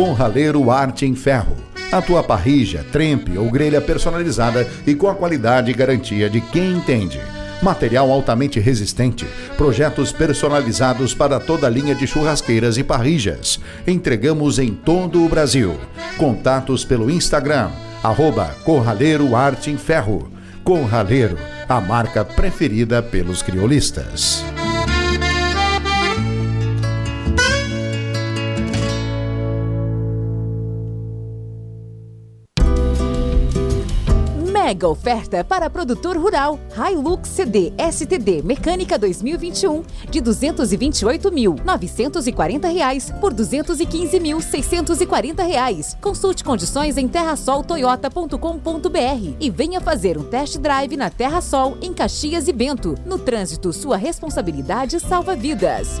Com raleiro arte em ferro. A tua parrija, trempe ou grelha personalizada e com a qualidade e garantia de quem entende. Material altamente resistente, projetos personalizados para toda a linha de churrasqueiras e parrijas. Entregamos em todo o Brasil. Contatos pelo Instagram, arroba Corraleiro Arte em Ferro. Corraleiro, a marca preferida pelos criolistas. Mega oferta para produtor rural. Hilux CD STD Mecânica 2021 de 228.940 reais por 215.640 reais. Consulte condições em terrasoltoyota.com.br e venha fazer um test drive na Terra Sol em Caxias e Bento. No trânsito, sua responsabilidade salva vidas.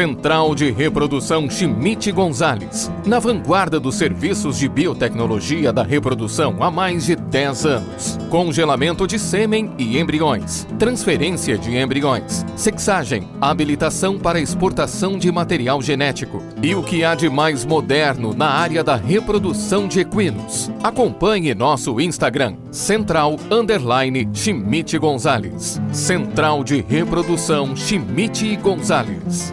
Central de Reprodução Chimite Gonzales, na vanguarda dos serviços de biotecnologia da reprodução há mais de 10 anos. Congelamento de sêmen e embriões, transferência de embriões, sexagem, habilitação para exportação de material genético e o que há de mais moderno na área da reprodução de equinos. Acompanhe nosso Instagram, Central Underline Chimite Gonzales. Central de Reprodução Chimite Gonzales.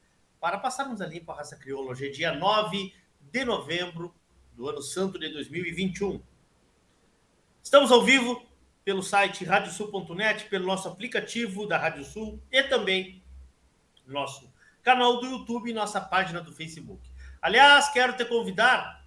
para passarmos a limpo a raça crioula. Hoje é dia 9 de novembro do ano santo de 2021. Estamos ao vivo pelo site radiosul.net, pelo nosso aplicativo da Rádio Sul e também nosso canal do YouTube e nossa página do Facebook. Aliás, quero te convidar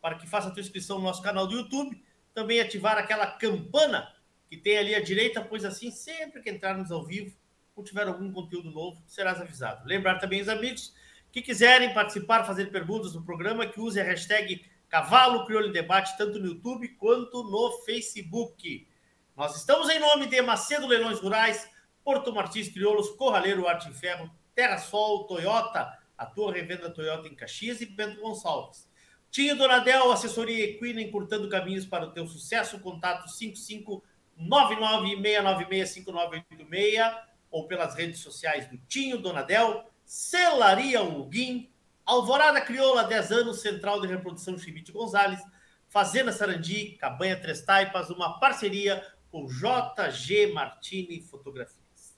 para que faça a tua inscrição no nosso canal do YouTube, também ativar aquela campana que tem ali à direita, pois assim, sempre que entrarmos ao vivo ou tiver algum conteúdo novo, serás avisado. Lembrar também os amigos que quiserem participar, fazer perguntas no programa, que use a hashtag Cavalo Crioulo Debate, tanto no YouTube quanto no Facebook. Nós estamos em nome de Macedo Leilões Rurais, Porto Martins Crioulos, Corraleiro Arte em Ferro, Terra Sol, Toyota, a tua revenda Toyota em Caxias e Bento Gonçalves. Tinho Donadel, assessoria equina, encurtando caminhos para o teu sucesso, contato 55 996965986 ou pelas redes sociais do Tinho Donadel, Celaria Huguim, Alvorada Crioula, 10 anos, Central de Reprodução Chimite Gonzalez, Fazenda Sarandi, Cabanha Três Taipas, uma parceria com JG Martini Fotografias.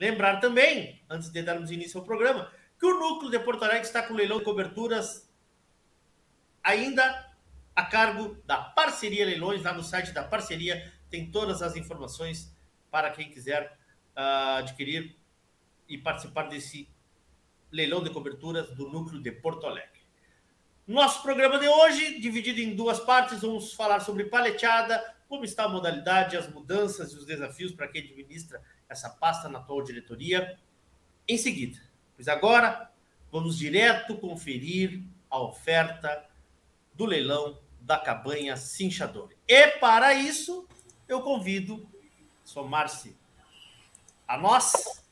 Lembrar também, antes de darmos início ao programa, que o Núcleo de Porto Alegre está com leilão de coberturas ainda a cargo da Parceria Leilões, lá no site da Parceria tem todas as informações para quem quiser uh, adquirir e participar desse leilão de coberturas do núcleo de Porto Alegre. Nosso programa de hoje, dividido em duas partes, vamos falar sobre paleteada, como está a modalidade, as mudanças e os desafios para quem administra essa pasta na atual diretoria. Em seguida, pois agora vamos direto conferir a oferta do leilão da cabanha Cinchador. E para isso, eu convido somar-se a nós,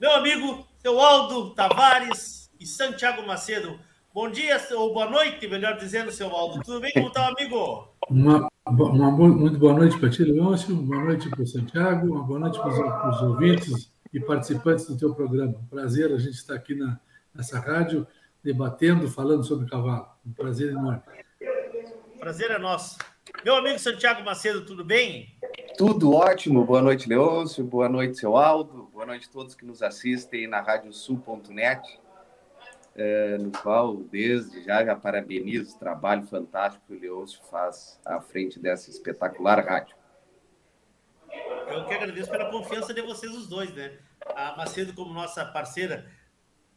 meu amigo, seu Aldo Tavares e Santiago Macedo. Bom dia, ou boa noite, melhor dizendo, seu Aldo. Tudo bem? Como está, amigo? Uma, uma, muito boa noite para ti, Leôncio. Boa noite para o Santiago. Uma boa noite para os ouvintes e participantes do teu programa. Prazer a gente estar aqui na, nessa rádio, debatendo, falando sobre cavalo. Um prazer enorme. Prazer é nosso. Meu amigo Santiago Macedo, tudo bem? Tudo ótimo. Boa noite, Leôncio. Boa noite, seu Aldo. Boa noite a todos que nos assistem na radiosul.net, é, no qual, desde já, já parabenizo o trabalho fantástico que o Leôncio faz à frente dessa espetacular rádio. Eu que agradeço pela confiança de vocês os dois, né? A Macedo como nossa parceira,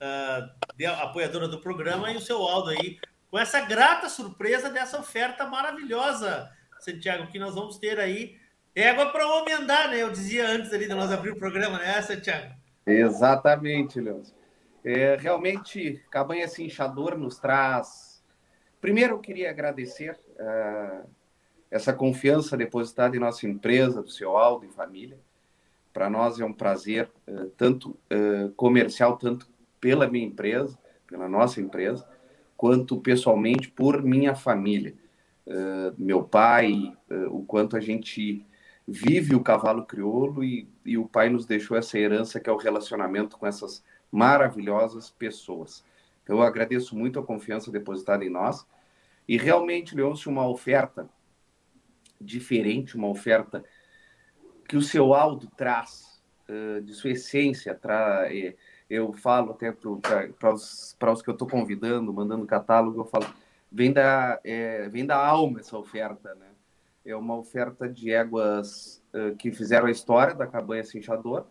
uh, apoiadora do programa, e o seu Aldo aí com essa grata surpresa dessa oferta maravilhosa, Santiago, que nós vamos ter aí. Égua para homem andar, né? Eu dizia antes ali de nós abrir o programa, né, Santiago? Exatamente, Leandro. É, realmente, Cabanha Cinchador nos traz. Primeiro, eu queria agradecer uh, essa confiança depositada em nossa empresa, do seu Aldo e família. Para nós é um prazer, uh, tanto uh, comercial, tanto pela minha empresa, pela nossa empresa, quanto pessoalmente por minha família. Uh, meu pai, uh, o quanto a gente vive o cavalo crioulo e, e, o pai nos deixou essa herança que é o relacionamento com essas maravilhosas pessoas. Então, eu agradeço muito a confiança depositada em nós e realmente, Leôncio, uma oferta diferente, uma oferta que o seu Aldo traz, uh, de sua essência, traz eu falo até para os, os que eu estou convidando, mandando catálogo, eu falo, vem da, é, vem da alma essa oferta, né? é uma oferta de éguas uh, que fizeram a história da cabanha cinchador,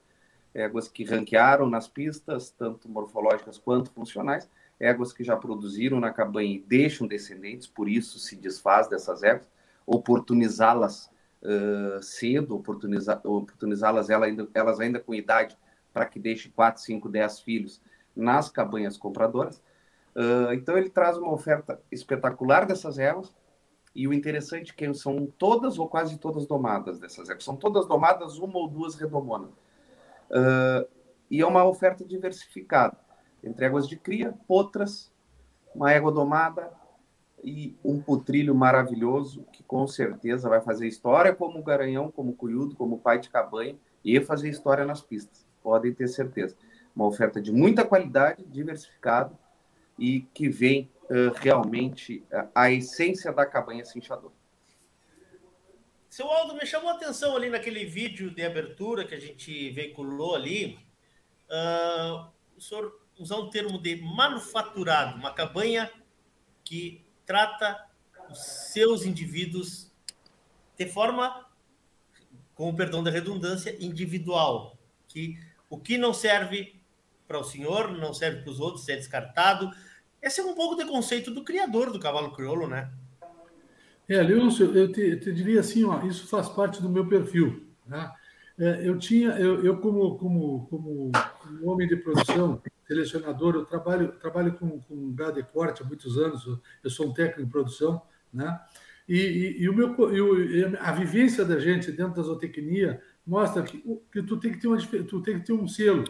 éguas que ranquearam nas pistas, tanto morfológicas quanto funcionais, éguas que já produziram na cabanha e deixam descendentes, por isso se desfaz dessas éguas, oportunizá-las uh, cedo, oportunizá-las oportunizá elas, ainda, elas ainda com idade para que deixe 4, 5, 10 filhos nas cabanhas compradoras. Uh, então ele traz uma oferta espetacular dessas éguas, e o interessante é que são todas ou quase todas domadas dessas éguas. São todas domadas, uma ou duas redomonas. Uh, e é uma oferta diversificada, entre éguas de cria, potras, uma égua domada e um putrilho maravilhoso, que com certeza vai fazer história como o Garanhão, como o Cuyudo, como o pai de cabanha, e fazer história nas pistas. Podem ter certeza. Uma oferta de muita qualidade, diversificada, e que vem uh, realmente uh, a essência da cabanha cinchador. Seu Aldo, me chamou a atenção ali naquele vídeo de abertura que a gente veiculou ali, uh, o senhor usar um termo de manufaturado, uma cabanha que trata os seus indivíduos de forma, com o perdão da redundância, individual, que o que não serve para o senhor não serve para os outros, é descartado. Esse é um pouco de conceito do criador do cavalo crioulo, né? É, Leôncio, eu te, te, diria assim, ó, isso faz parte do meu perfil. Né? É, eu tinha, eu, eu como, como, como homem de produção, selecionador, eu trabalho, trabalho com, com gado de corte há muitos anos, eu sou um técnico em produção, né? E, e, e o meu, e a vivência da gente dentro da zootecnia mostra que, que tu tem que ter uma, tu tem que ter um selo,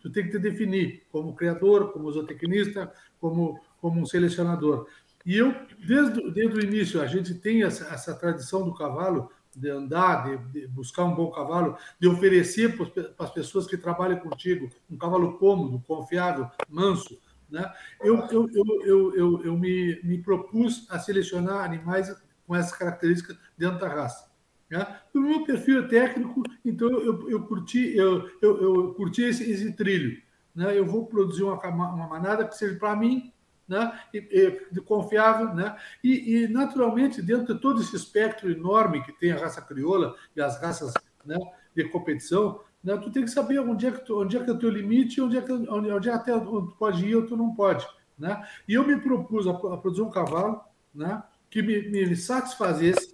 tu tem que te definir como criador, como zootecnista, como como um selecionador. E eu, desde, desde o início, a gente tem essa, essa tradição do cavalo, de andar, de, de, buscar um bom cavalo, de oferecer para as pessoas que trabalham contigo um cavalo cômodo, confiável, manso. Né? Eu, eu, eu, eu, eu, eu me, me propus a selecionar animais com essas características dentro da raça. Né? O meu perfil é técnico, então eu, eu, curti, eu, eu, eu curti esse, esse trilho. Né? Eu vou produzir uma, uma manada que seja para mim né? E, e, confiável, né? E, e, naturalmente dentro de todo esse espectro enorme que tem a raça crioula e as raças né, de competição, né, tu tem que saber onde é que, tu, onde é que é o teu limite, onde é que onde, onde é até onde tu pode ir ou tu não pode, né? E eu me propus a, a produzir um cavalo, né? Que me, me satisfazesse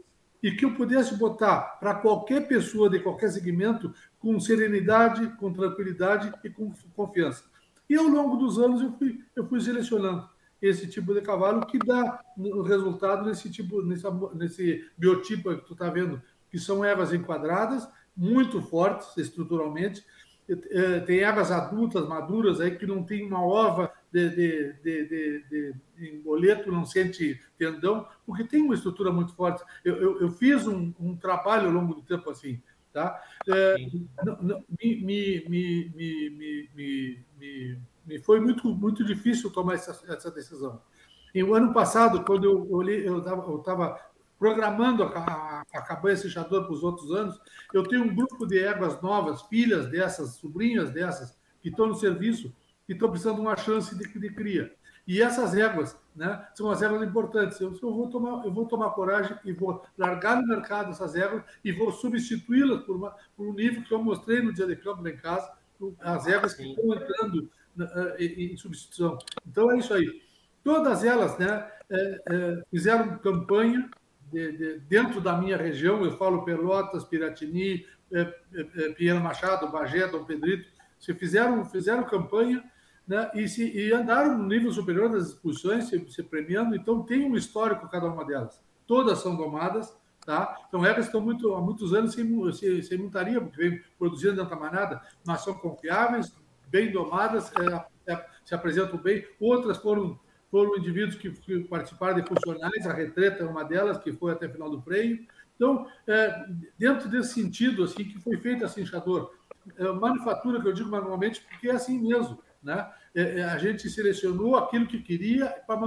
e que eu pudesse botar para qualquer pessoa de qualquer segmento com serenidade, com tranquilidade e com confiança. E ao longo dos anos eu fui, eu fui selecionando esse tipo de cavalo que dá o resultado nesse tipo, nesse, nesse biotipo que tu está vendo, que são ervas enquadradas, muito fortes estruturalmente. É, tem ervas adultas, maduras, aí que não tem uma ova de, de, de, de, em boleto, não sente tendão, porque tem uma estrutura muito forte. Eu, eu, eu fiz um, um, trabalho ao longo do tempo assim. Tá? É, não, não, me, me, me, me, foi muito, muito difícil tomar essa, essa decisão. E o ano passado, quando eu olhei, eu estava programando a, a, a cabanha seixador para os outros anos, eu tenho um grupo de éguas novas, filhas dessas, sobrinhas dessas, que estão no serviço e estão precisando de uma chance de, de cria. E essas éguas né, são as éguas importantes. Eu, eu, vou tomar, eu vou tomar coragem e vou largar no mercado essas éguas e vou substituí-las por, uma, por um nível que eu mostrei no dia de campo lá em casa, as éguas que estão entrando eh, em substituição. Então é isso aí. Todas elas né, é, é, fizeram campanha de, de, dentro da minha região, eu falo Pelotas, Piratini, é, Pinheiro Machado, Bagé, Dom Pedrito, se fizeram, fizeram campanha né, e, se, e andaram no nível superior das discussões, se, se premiando, então tem um histórico cada uma delas. Todas são domadas, Tá? Então, elas estão muito, há muitos anos sem, sem, sem montaria, porque vem produzindo da manada, mas são confiáveis, bem domadas, é, é, se apresentam bem. Outras foram, foram indivíduos que, que, participaram de funcionais, a retreta é uma delas, que foi até o final do freio. Então, é, dentro desse sentido, assim, que foi feito a cinchador, é, manufatura, que eu digo manualmente, porque é assim mesmo. Né? É, é a gente selecionou aquilo que queria para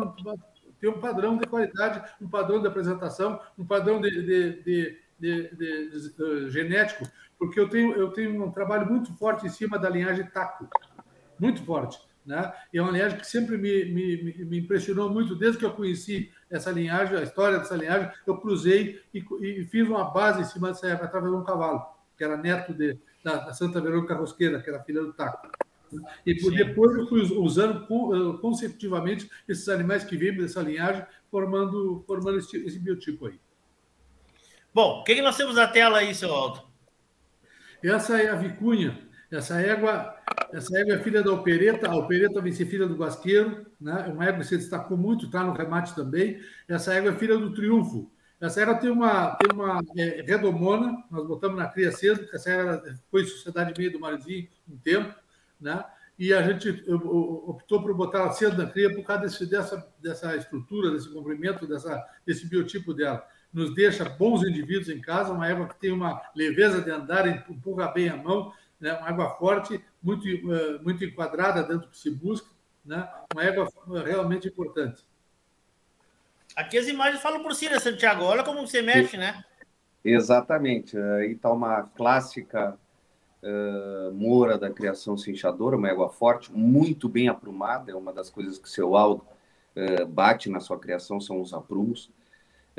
ter um padrão de qualidade, um padrão de apresentação, um padrão de, de, de, de, de, de genético porque eu tenho, eu tenho um trabalho muito forte em cima da linhagem taco, muito forte. né? E é uma linhagem que sempre me, me, me impressionou muito, desde que eu conheci essa linhagem, a história dessa linhagem, eu cruzei e, e fiz uma base em cima dessa época, através de um cavalo, que era neto de, da, da Santa Verônica Rosqueira, que era filha do Taco. E por, depois eu fui usando eh, consecutivamente esses animais que vêm dessa linhagem, formando, formando esse, esse biotipo aí. Bom, o que, que nós temos na tela aí, seu Aldo? Essa é a vicunha. Essa égua, essa égua é filha da opereta. A opereta vem ser filha do guasqueiro. Né? Uma égua que se destacou muito, está no remate também. Essa égua é filha do triunfo. Essa égua tem uma, tem uma é, redomona, nós botamos na cria cedo, essa égua foi sociedade meio do Marizinho um tempo, né? e a gente optou por botar ela cedo na cria por causa desse, dessa, dessa estrutura, desse comprimento, dessa, desse biotipo dela nos deixa bons indivíduos em casa, uma égua que tem uma leveza de andar, empurra bem a mão, né? uma égua forte, muito, eh, muito enquadrada dentro do que se busca, né? uma égua realmente importante. Aqui as imagens falam por si, né, Santiago? Olha como você mexe, né? Exatamente. Aí está uma clássica uh, moura da criação cinchadora, uma égua forte, muito bem aprumada, é uma das coisas que seu Aldo uh, bate na sua criação, são os aprumos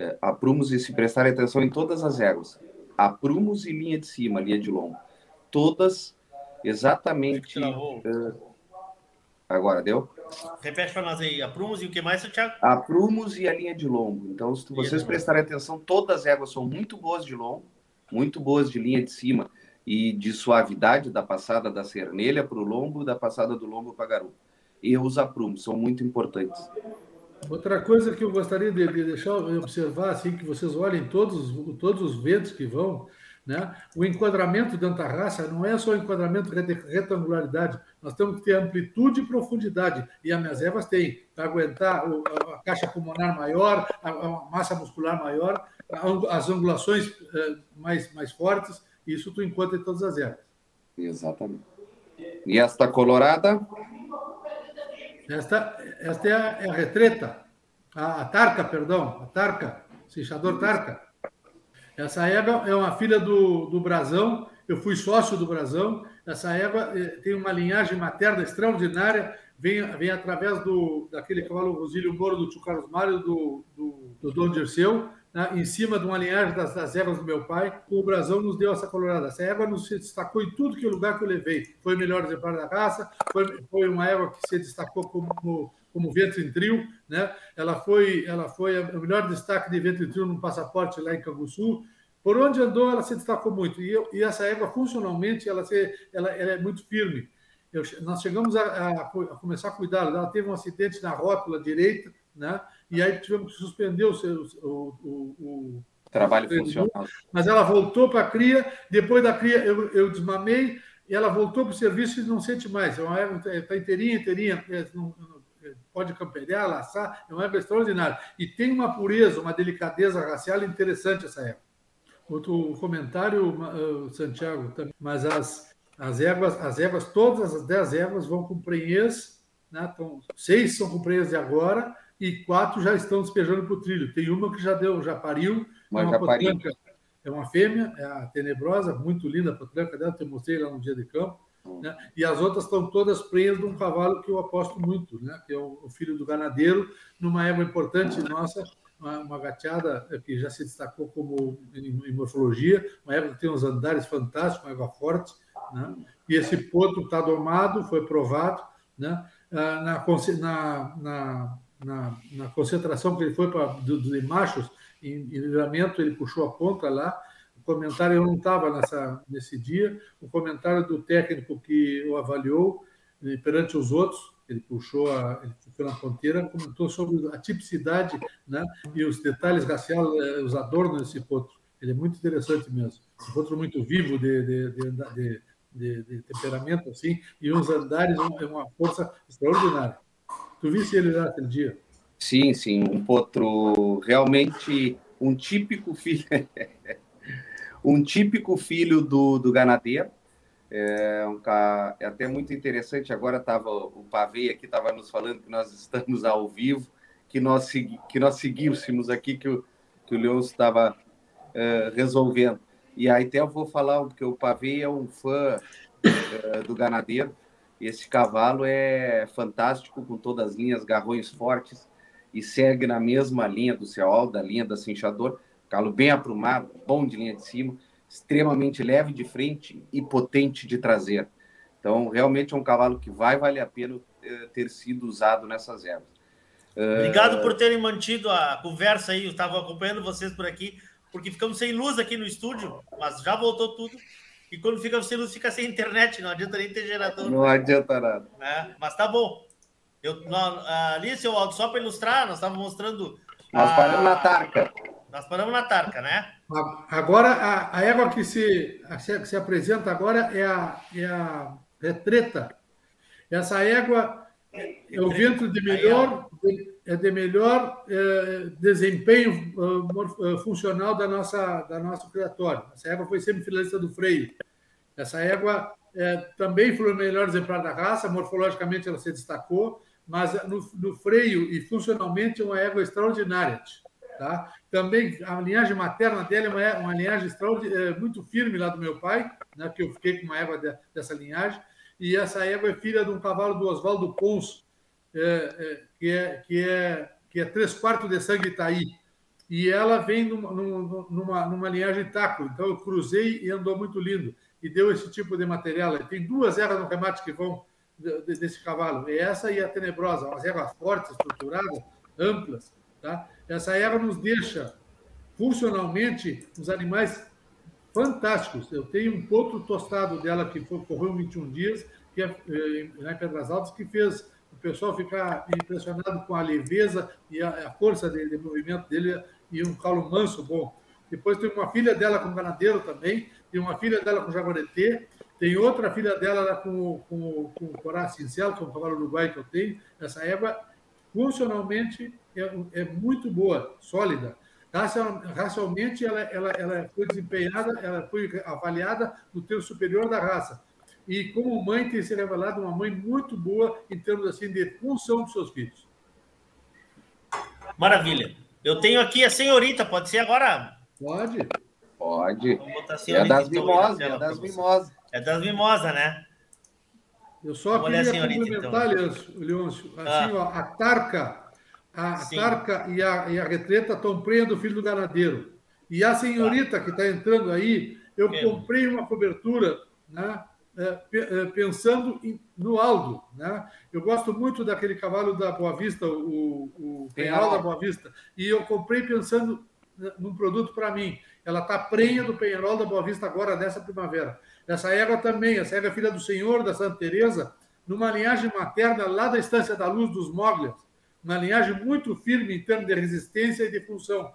é, aprumos e se prestarem atenção em todas as éguas. Aprumos e linha de cima, linha de longo. Todas exatamente. Uh, agora, deu? Repete para nós aí, aprumos e o que mais, Thiago? Aprumos e a linha de longo. Então, se vocês prestarem atenção, todas as éguas são muito boas de longo, muito boas de linha de cima e de suavidade da passada da cernelha para o lombo, da passada do lombo para a garupa. E os aprumos são muito importantes. Outra coisa que eu gostaria de, de deixar observar, assim, que vocês olhem todos, todos os ventos que vão, né? O enquadramento da raça não é só enquadramento de retangularidade, nós temos que ter amplitude e profundidade, e as minhas ervas têm, para aguentar a, caixa pulmonar maior, a, a massa muscular maior, as angulações eh, mais, mais fortes, isso tu encontra em todas as ervas. Exatamente. E esta colorada? Esta, esta é, a, é a retreta, a, a, tarca, perdão, a tarca, cinchador tarca. Essa égua é uma filha do, do Brasão, eu fui sócio do Brasão. Essa égua eh, tem uma linhagem materna extraordinária, vem, vem através do, daquele cavalo Rosílio Moro do Tio Carlos Mário, do, do, do Dom Dirceu, né, em cima de uma linhagem das, das do meu pai. O brasão nos deu essa colorada. Essa égua nos destacou em tudo que o lugar que eu levei. Foi o melhor exemplar da raça, foi, foi uma égua que se destacou como, como vento em trio. Né? Ela, foi, ela foi o melhor destaque de vento em trio no passaporte lá em Canguçu. Por onde andou, ela se destacou muito. E, eu, e essa égua, funcionalmente, ela, se, ela, ela é muito firme. Eu, nós chegamos a, a, a, começar a cuidar. Ela teve um acidente na rótula direita, né? E aí tivemos que suspender o, o, o, o trabalho funcional. Mas ela voltou para a cria, depois da cria eu, eu desmamei, e ela voltou para o serviço e não sente mais. É uma égua, está inteirinha, inteirinha, é, não, pode campear, laçar, é uma égua extraordinária. E tem uma pureza, uma delicadeza racial interessante essa égua. Outro comentário, Santiago, também. mas as, as éguas, as éguas, todas as dez éguas vão com prenhez, né? então, seis são com prenhez de agora, e quatro já estão despejando para o trilho. Tem uma que já deu, já pariu, Mas é uma potranca, é uma fêmea, é a tenebrosa, muito linda a potranca dela, eu mostrei lá no dia de campo. Né? E as outras estão todas presas de um cavalo que eu aposto muito, né? que é o, filho do ganadeiro, numa égua importante nossa, uma, uma gateada que já se destacou como em, em morfologia, uma égua que tem uns andares fantásticos, uma égua forte. Né? E esse potro está domado, foi provado. Né? Ah, na, na, na na, na concentração que ele foi para do, do, de machos, em, em livramento, ele puxou a ponta lá. O comentário, eu não estava nesse dia, o comentário do técnico que o avaliou eh, perante os outros, ele puxou, a, ele ficou na ponteira, comentou sobre a tipicidade né, e os detalhes raciais, eh, os adornos desse potro. Ele é muito interessante mesmo. Um potro muito vivo de, de, de, de, de temperamento, assim, e uns andares, é uma força extraordinária. Tu viste ele lá aquele dia? Sim, sim, um potro realmente um típico filho, um típico filho do, do ganadeiro. É, um, é até muito interessante. Agora estava o Pavei aqui estava nos falando que nós estamos ao vivo, que nós que nós seguíssemos aqui que o que o Leão estava é, resolvendo. E aí até eu vou falar porque o Pavei é um fã é, do ganadeiro Esse cavalo é fantástico, com todas as linhas, garrões fortes, e segue na mesma linha do Ceol, da linha da Cinchador. Cavalo bem aprumado, bom de linha de cima, extremamente leve de frente e potente de traseira. Então, realmente é um cavalo que vai valer a pena eh, ter sido usado nessas ervas. Obrigado uh... por terem mantido a conversa aí. Eu estava acompanhando vocês por aqui, porque ficamos sem luz aqui no estúdio, mas já voltou tudo. E quando fica sem luz, fica sem internet, não adianta nem ter gerador. Não adianta nada. É, mas tá bom. Eu, nós, ali, seu Aldo, só para ilustrar, nós estávamos mostrando. Nós a... paramos na tarca. Nós paramos na tarca, né? Agora, a, a égua que se, a, que se apresenta agora é a, é a retreta. Essa égua é o ventre de melhor, é de melhor é, desempenho uh, funcional da nossa, da nossa criatório. Essa égua foi sempre finalista do freio. Essa égua é, também foi o melhor exemplar da raça, morfologicamente ela se destacou, mas no, no freio e funcionalmente é uma égua extraordinária. Tá? Também a linhagem materna dela é uma, uma linhagem é, muito firme lá do meu pai, né, que eu fiquei com uma égua de, dessa linhagem, e essa égua é filha de um cavalo do Oswaldo Pons, é, é, que, é, que, é, que é três quartos de sangue Itaí. E ela vem numa, numa, numa linhagem taco. Então eu cruzei e andou muito lindo. E deu esse tipo de material. Tem duas erras no remate que vão desse cavalo. E essa e a tenebrosa, umas ervas fortes, estruturadas, amplas. Tá? Essa erva nos deixa funcionalmente os animais fantásticos. Eu tenho um potro tostado dela que foi, correu 21 dias, que é, é, lá em Pedras Altas, que fez pessoal ficar impressionado com a leveza e a, a força de, movimento dele e um calo manso bom. Depois tem uma filha dela com ganadeiro também, tem uma filha dela com jaguareté, tem outra filha dela com, com, com o corá cincel, que é um cavalo uruguai que eu tenho. Essa égua, funcionalmente, é, é muito boa, sólida. Racialmente, ela, ela, ela foi desempenhada, ela foi avaliada no termo superior da raça. E como mãe tem se revelado uma mãe muito boa em termos assim de função dos seus filhos. Maravilha. Eu tenho aqui a senhorita, pode ser agora? Pode. Pode. é das então, mimosas, é das mimosas. É das mimosas, né? Eu só Vamos queria complementar, então. Leôncio, assim, ah. ó, a tarca a. Tarca e a, e a Retreta estão prenha do filho do ganadeiro. E a senhorita tá. que está entrando aí, eu comprei uma cobertura né, pensando em, no Aldo. Né? Eu gosto muito daquele cavalo da Boa Vista, o, o Penhal da Boa Vista, e eu comprei pensando né, num produto para mim. Ela está prenha do Penharol da Boa Vista agora, nessa primavera. Essa égua também, essa égua é filha do Senhor, da Santa Teresa, numa linhagem materna lá da Estância da Luz dos Moglias uma linhagem muito firme em termos de resistência e de função.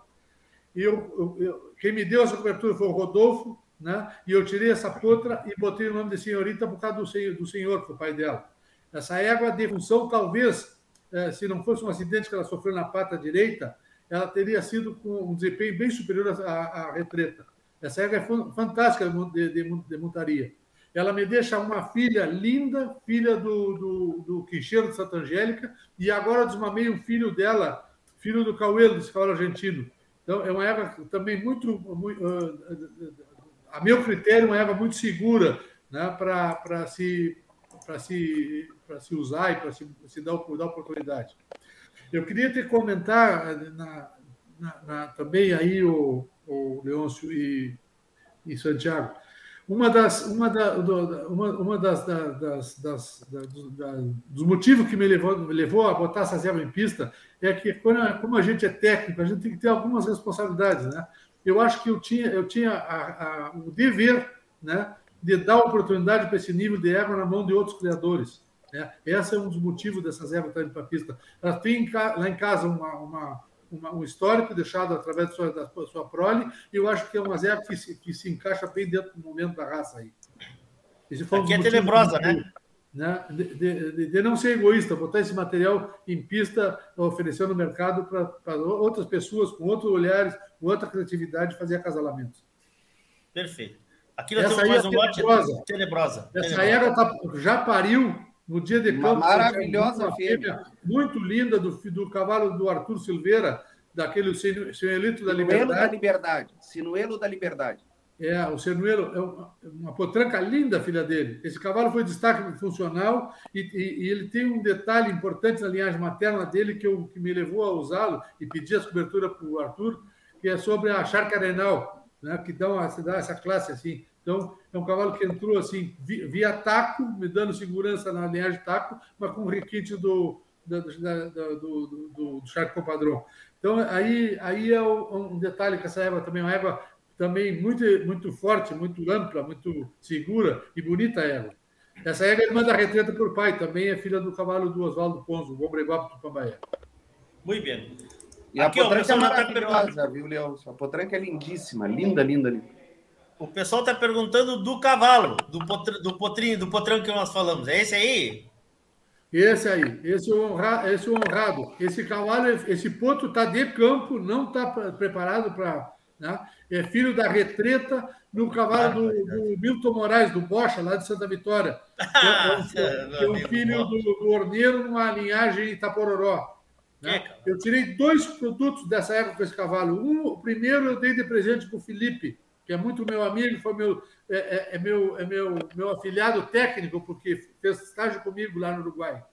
E eu, eu, quem me deu essa cobertura foi o Rodolfo, né? e eu tirei essa potra e botei o nome de senhorita por causa do senhor, do senhor que foi o pai dela. Essa égua de função, talvez, eh, se não fosse um acidente que ela sofreu na pata direita, ela teria sido com um desempenho bem superior à, à retreta. Essa égua é fantástica de, de, de montaria. Ela me deixa uma filha linda, filha do, do, do Quincheiro de Santa Angélica, e agora desmamei o filho dela, filho do Cauelo, desse cavalo argentino. Então, é uma erva também muito, muito uh, a meu critério, uma erva muito segura né, para se, se, se usar e para se, se dar, dar oportunidade. Eu queria te comentar na, na, na, também aí o, o Leôncio e, e Santiago uma das, uma da, uma, uma das, da, das, das da, dos motivos que me levou, me levou a botar essa zero em pista é que, quando, como a gente é técnico, a gente tem que ter algumas responsabilidades. Né? Eu acho que eu tinha, eu tinha a, a, o dever né, de dar oportunidade para esse nível de égua na mão de outros criadores. Né? Esse é um dos motivos dessas éguas estarem para a pista. Ela tem lá em casa uma, uma uma, um histórico deixado através da sua, da sua prole, e eu acho que é uma zero que se, que se encaixa bem dentro do momento da raça aí. Aqui é tenebrosa, né? Né? De, de, de, não ser egoísta, botar esse material em pista, oferecendo no mercado para outras pessoas, com outros olhares, com outra criatividade, fazer acasalamentos. Perfeito. Aqui nós Essa temos mais é um tenebrosa. lote tenebrosa. Essa era tá, já pariu no dia de campo. Uma maravilhosa fêmea. Muito linda do, do cavalo do Arthur Silveira, daquele Sinuelo da Liberdade. da Liberdade. Sinuelo da Liberdade. É, o Cernuelo é uma, uma potranca linda, filha dele. Esse cavalo foi destaque funcional e, e, e, ele tem um detalhe importante na linhagem materna dele que, eu, que me levou a usá-lo e pedir as coberturas para o Arthur, que é sobre a charca renal, né, que dá, uma, dá essa classe assim. Então, é um cavalo que entrou assim via taco, me dando segurança na linhagem taco, mas com requinte do, da, da, do, do, do, do Charco Compadrão. Então, aí, aí é um detalhe que essa égua também é uma égua também muito, muito forte, muito ampla, muito segura e bonita ela. Essa égua é irmã da retreta por pai, também é filha do cavalo do Oswaldo Ponzo, o Ombreguapo do Pambaé. Muito bem. E Aqui, a potranca é maravilhosa, viu, Leão? A potranca é lindíssima, linda, linda, linda. O pessoal está perguntando do cavalo, do, potr, do potrinho, do potrão que nós falamos. É esse aí? Esse aí, esse honra, esse honrado. Esse cavalo, esse potro está de campo, não está preparado para né? É filho da retreta no cavalo do, do, Milton Moraes, do Bocha, lá de Santa Vitória. Que é, é um filho do, do Orneiro numa linhagem Itapororó. Né? Eu tirei dois produtos dessa época com esse cavalo. Um, o primeiro eu dei de presente para o Felipe, que é muito meu amigo, foi meu, é, é, é, meu, é meu, meu afiliado técnico, porque fez estágio comigo lá no Uruguai.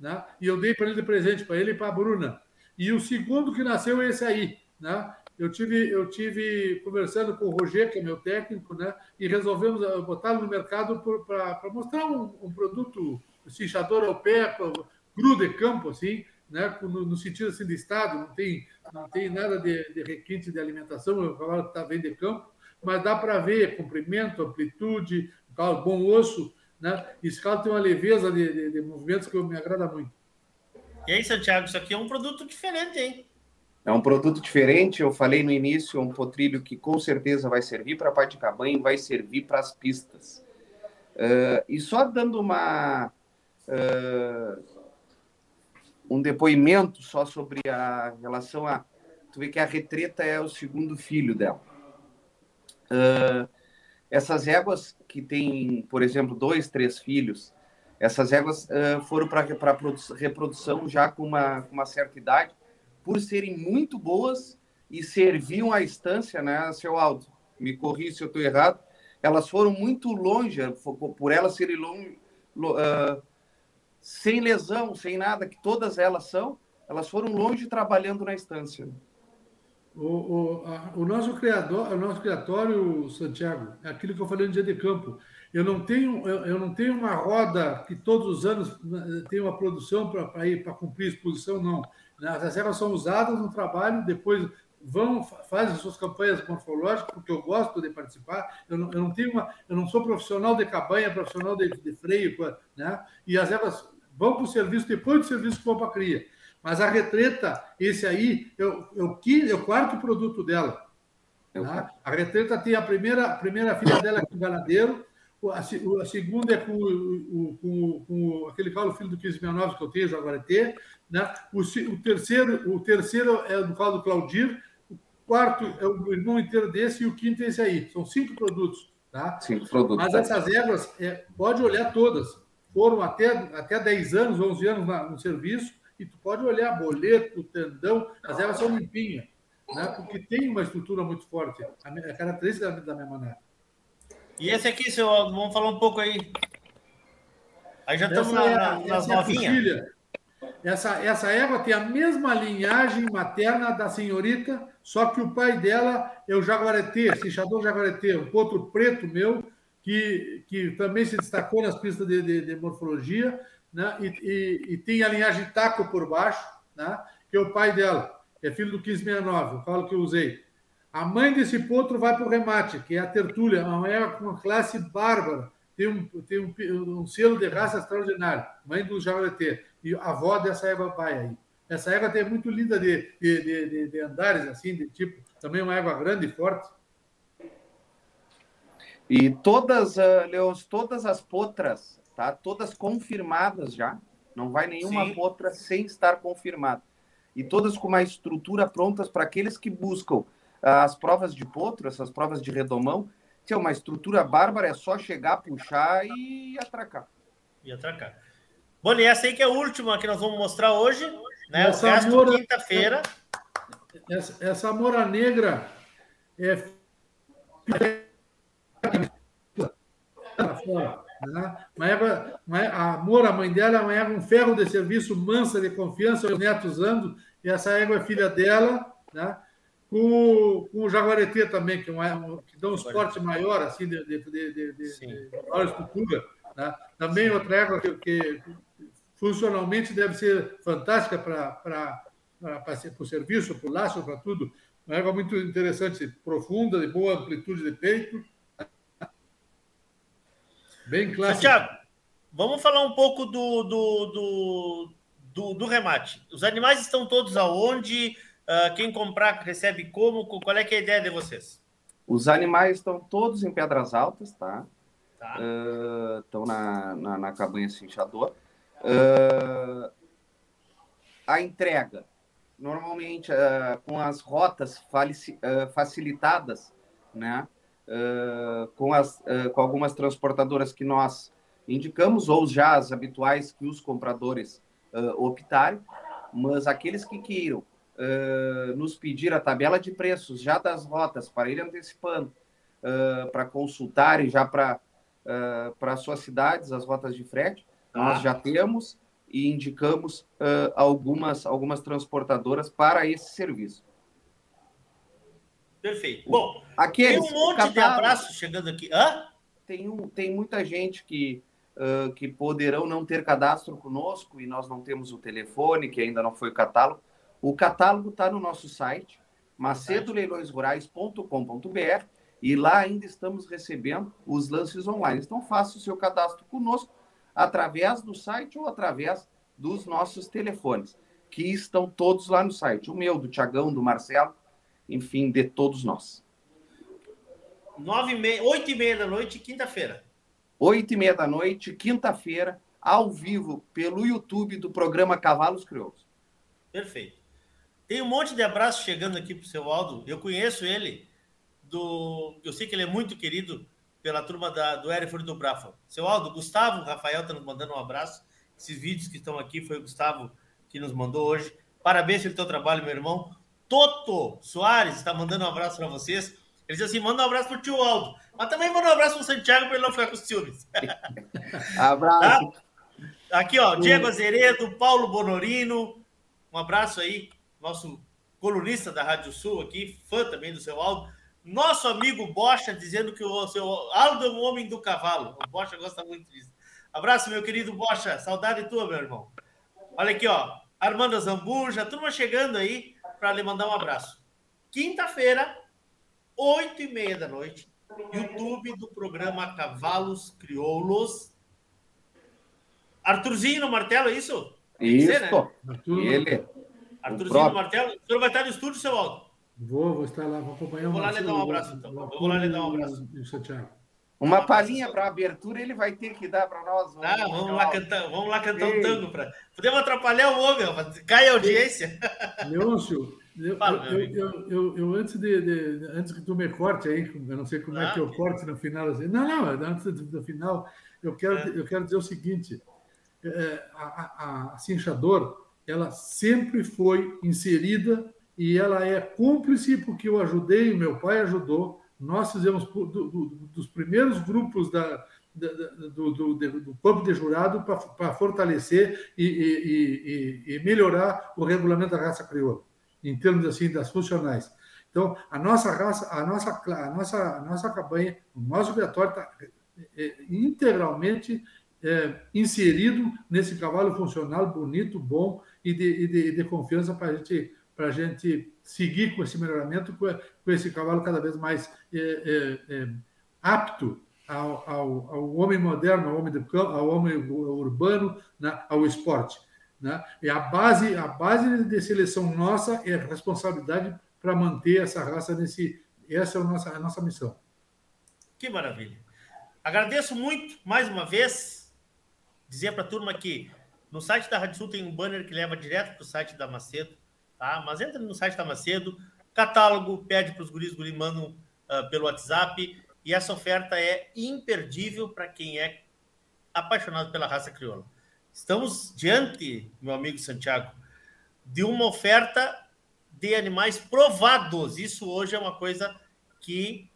Né? E eu dei para ele de presente, para ele e para a Bruna. E o segundo que nasceu é esse aí. Né? Eu tive, eu tive conversando com o Roger, que é meu técnico, né, e resolvemos eh, botá-lo no mercado para mostrar um, um, produto cinchador ao pé, cru de campo, assim, né, no, no, sentido assim de estado, não tem, não tem nada de, de requinte de alimentação, o cavalo está bem de campo, mas dá para ver comprimento, amplitude, bom osso, né, esse cavalo tem uma leveza de, de, de movimentos que me agrada muito. E aí, Santiago, isso aqui é um produto diferente, hein? É um produto diferente, eu falei no início, é um potrilho que com certeza vai servir para parte de cabanha e vai servir para as pistas. Uh, e só dando uma uh, um depoimento só sobre a relação a tu vê que a retreta é o segundo filho dela. Uh, essas éguas que têm, por exemplo, dois, três filhos, essas éguas foram para reprodução já com uma, com uma certa idade por serem muito boas e serviam à estância, né, seu Aldo? Me corri se eu estou errado. Elas foram muito longe, por elas serem longe, uh, sem lesão, sem nada, que todas elas são, elas foram longe trabalhando na estância. O, o, a, o, nosso criador, o nosso criatório, Santiago, é aquilo que eu falei no dia de campo. Eu não tenho, eu, eu não tenho uma roda que todos os anos eh, tem uma produção para ir para cumprir exposição, não. As reservas são usadas no trabalho, depois vão fazem suas campanhas morfológicas, porque eu gosto de participar. Eu não, eu não tenho uma, eu não sou profissional de cabanha, profissional de, de freio, né? E as ervas vão para o serviço depois do serviço que vão para a cria. Mas a retreta, esse aí, eu, eu, eu, o quarto produto dela. Né? A retreta tem a primeira, a primeira filha dela com o ganadeiro, a, a, segunda é com, o, com, com aquele cavalo filho do 1569 que eu tenho, Jaguareté. Né? O, o, terceiro, o terceiro é do do Claudir. O quarto é o irmão inteiro desse e o quinto é esse aí. São cinco produtos. Tá? Cinco produtos. Mas essas éguas, é, pode olhar todas. Foram até, até 10 anos, 11 anos na, no serviço. E tu pode olhar boleto, tendão. As éguas são limpinhas. Né? Porque tem uma estrutura muito forte. A, a característica da, da minha maneira. E esse aqui, seu vamos falar um pouco aí. Aí já estamos na, é, nas é novinhas. essa, essa égua tem a mesma linhagem materna da senhorita, só que o pai dela é o jaguareté, cichador jaguareté, um potro preto meu, que, que também se destacou nas pistas de, de, de morfologia, né? E, e, e, tem a linhagem taco por baixo, né? que é o pai dela, é filho do 1569, o cavalo que eu usei. A mãe desse potro vai para o remate, que é a tertúlia, com uma classe bárbara, tem um, tem um, um selo de raça extraordinário, mãe do Jaguarete, e avó dessa égua pai aí. Essa égua tem muito linda de, de, de, de, andares, assim, de tipo, também uma égua grande e forte. E todas, uh, Leos, todas as potras, tá? Todas confirmadas já. Não vai nenhuma Sim. potra sem estar confirmada. E todas com uma estrutura prontas para aqueles que buscam as provas de potro, essas provas de redomão, tem uma estrutura bárbara, é só chegar, puxar e atracar. E atracar. Bom, e essa aí que é a última que nós vamos mostrar hoje, né? Essa o resto mora... quinta-feira. Essa, essa mora negra é. Né? Uma égua, uma, a Moura, a mãe dela, é uma égua, um ferro de serviço mansa, de confiança, os netos andam, e essa égua é filha dela, né? Com, com o Jaguareté também, que, é uma, que dá um esporte maior, assim, de, de, de, de, maior estrutura. Né? Também outra égua que, que, funcionalmente deve ser fantástica para o serviço, para o laço, para tudo. Uma égua muito interessante, profunda, de boa amplitude de peito. Bem clássico. Tiago, vamos falar um pouco do, do, do, do, do remate. Os animais estão todos aonde? Uh, quem comprar recebe como? Qual é, é a ideia de vocês? Os animais estão todos em Pedras Altas, tá? tá. Uh, estão na, na, na cabanha cinchador. Uh, a entrega, normalmente com as rotas facilitadas, né? com, as, com algumas transportadoras que nós indicamos, ou já as habituais que os compradores optarem, mas aqueles que queiram uh, nos pedir a tabela de preços já das rotas, para ir antecipando, uh, para consultarem já para uh, para suas cidades as rotas de frete. Ah. Nós já temos e indicamos uh, algumas, algumas transportadoras para esse serviço. Perfeito. Bom, Aqueles, tem um monte catálogo, de abraços chegando aqui. Hã? Tem, um, tem muita gente que, uh, que poderão não ter cadastro conosco e nós não temos o telefone, que ainda não foi o catálogo. O catálogo está no nosso site, macedoleilõesrurais.com.br, e lá ainda estamos recebendo os lances online. Então, faça o seu cadastro conosco através do site ou através dos nossos telefones, que estão todos lá no site. O meu, do Tiagão, do Marcelo, enfim, de todos nós. Nove e meia, oito e meia da noite, quinta-feira. Oito e meia da noite, quinta-feira, ao vivo, pelo YouTube do programa Cavalos Crioulos. Perfeito. Tem um monte de abraços chegando aqui para o seu Aldo. Eu conheço ele, do, eu sei que ele é muito querido pela turma da, do Hereford do Brafa. Seu Aldo, Gustavo, Rafael está nos mandando um abraço. Esses vídeos que estão aqui foi o Gustavo que nos mandou hoje. Parabéns pelo teu trabalho, meu irmão. Toto Soares está mandando um abraço para vocês. Ele diz assim: manda um abraço para o tio Aldo. Mas também manda um abraço para o Santiago para ele não ficar com os ciúmes. abraço. Tá? Aqui, ó, Diego Azeredo, Paulo Bonorino. Um abraço aí nosso colunista da Rádio Sul aqui, fã também do seu Aldo. Nosso amigo Bocha dizendo que o seu Aldo é um homem do cavalo. O Bocha gosta muito disso. Abraço, meu querido Bocha. Saudade tua, meu irmão. Olha aqui, ó. Armando Zambuja, turma chegando aí para lhe mandar um abraço. Quinta-feira, oito e meia da noite, YouTube do programa Cavalos Crioulos. Arthurzinho no martelo, é isso? Isso. Ser, né? Ele. Arthurzinho Martelo, o senhor vai estar no estúdio, seu Aldo? Vou, vou estar lá, vou acompanhar eu vou lá lhe dar um abraço, então. Vou lá lhe dar um abraço. Santiago. Uma palhinha para abertura ele vai ter que dar para nós. Vamos, ah, vamos lá cantar, vamos lá cantar um tango para. Podemos atrapalhar o homem, cai a audiência. Leôncio, eu, eu, eu, eu, eu, antes de, de, antes que tu me corte aí, eu não sei como ah, é que eu corte no final assim. Não, não, antes do, do final, eu quero, é. eu quero dizer o seguinte: é, a, a, a cinchador ela sempre foi inserida e ela é cúmplice porque eu ajudei, meu pai ajudou. Nós fizemos do, do, dos primeiros grupos da, do, do, do, corpo de jurado para fortalecer e, e, e, e, melhorar o regulamento da raça crioula, em termos assim das funcionais. Então, a nossa raça, a nossa, a nossa, a nossa cabanha, o nosso viatório está é, integralmente é, inserido nesse cavalo funcional, bonito, bom e de, e de, de confiança para gente, a gente seguir com esse melhoramento, com, com esse cavalo cada vez mais é, é, é, apto ao, ao, ao, homem moderno, ao homem, do campo, ao homem urbano, né, ao esporte. Né? E a base, a base de seleção nossa é a responsabilidade para manter essa raça nesse. Essa é a nossa, a nossa missão. Que maravilha. Agradeço muito mais uma vez dizer para a turma que no site da Rádio Sul tem um banner que leva direto para o site da Macedo, tá? Mas entra no site da Macedo, catálogo, pede para os guris, guris mandam uh, pelo WhatsApp, e essa oferta é imperdível para quem é apaixonado pela raça crioula. Estamos diante, meu amigo Santiago, de uma oferta de animais provados. Isso hoje é uma coisa que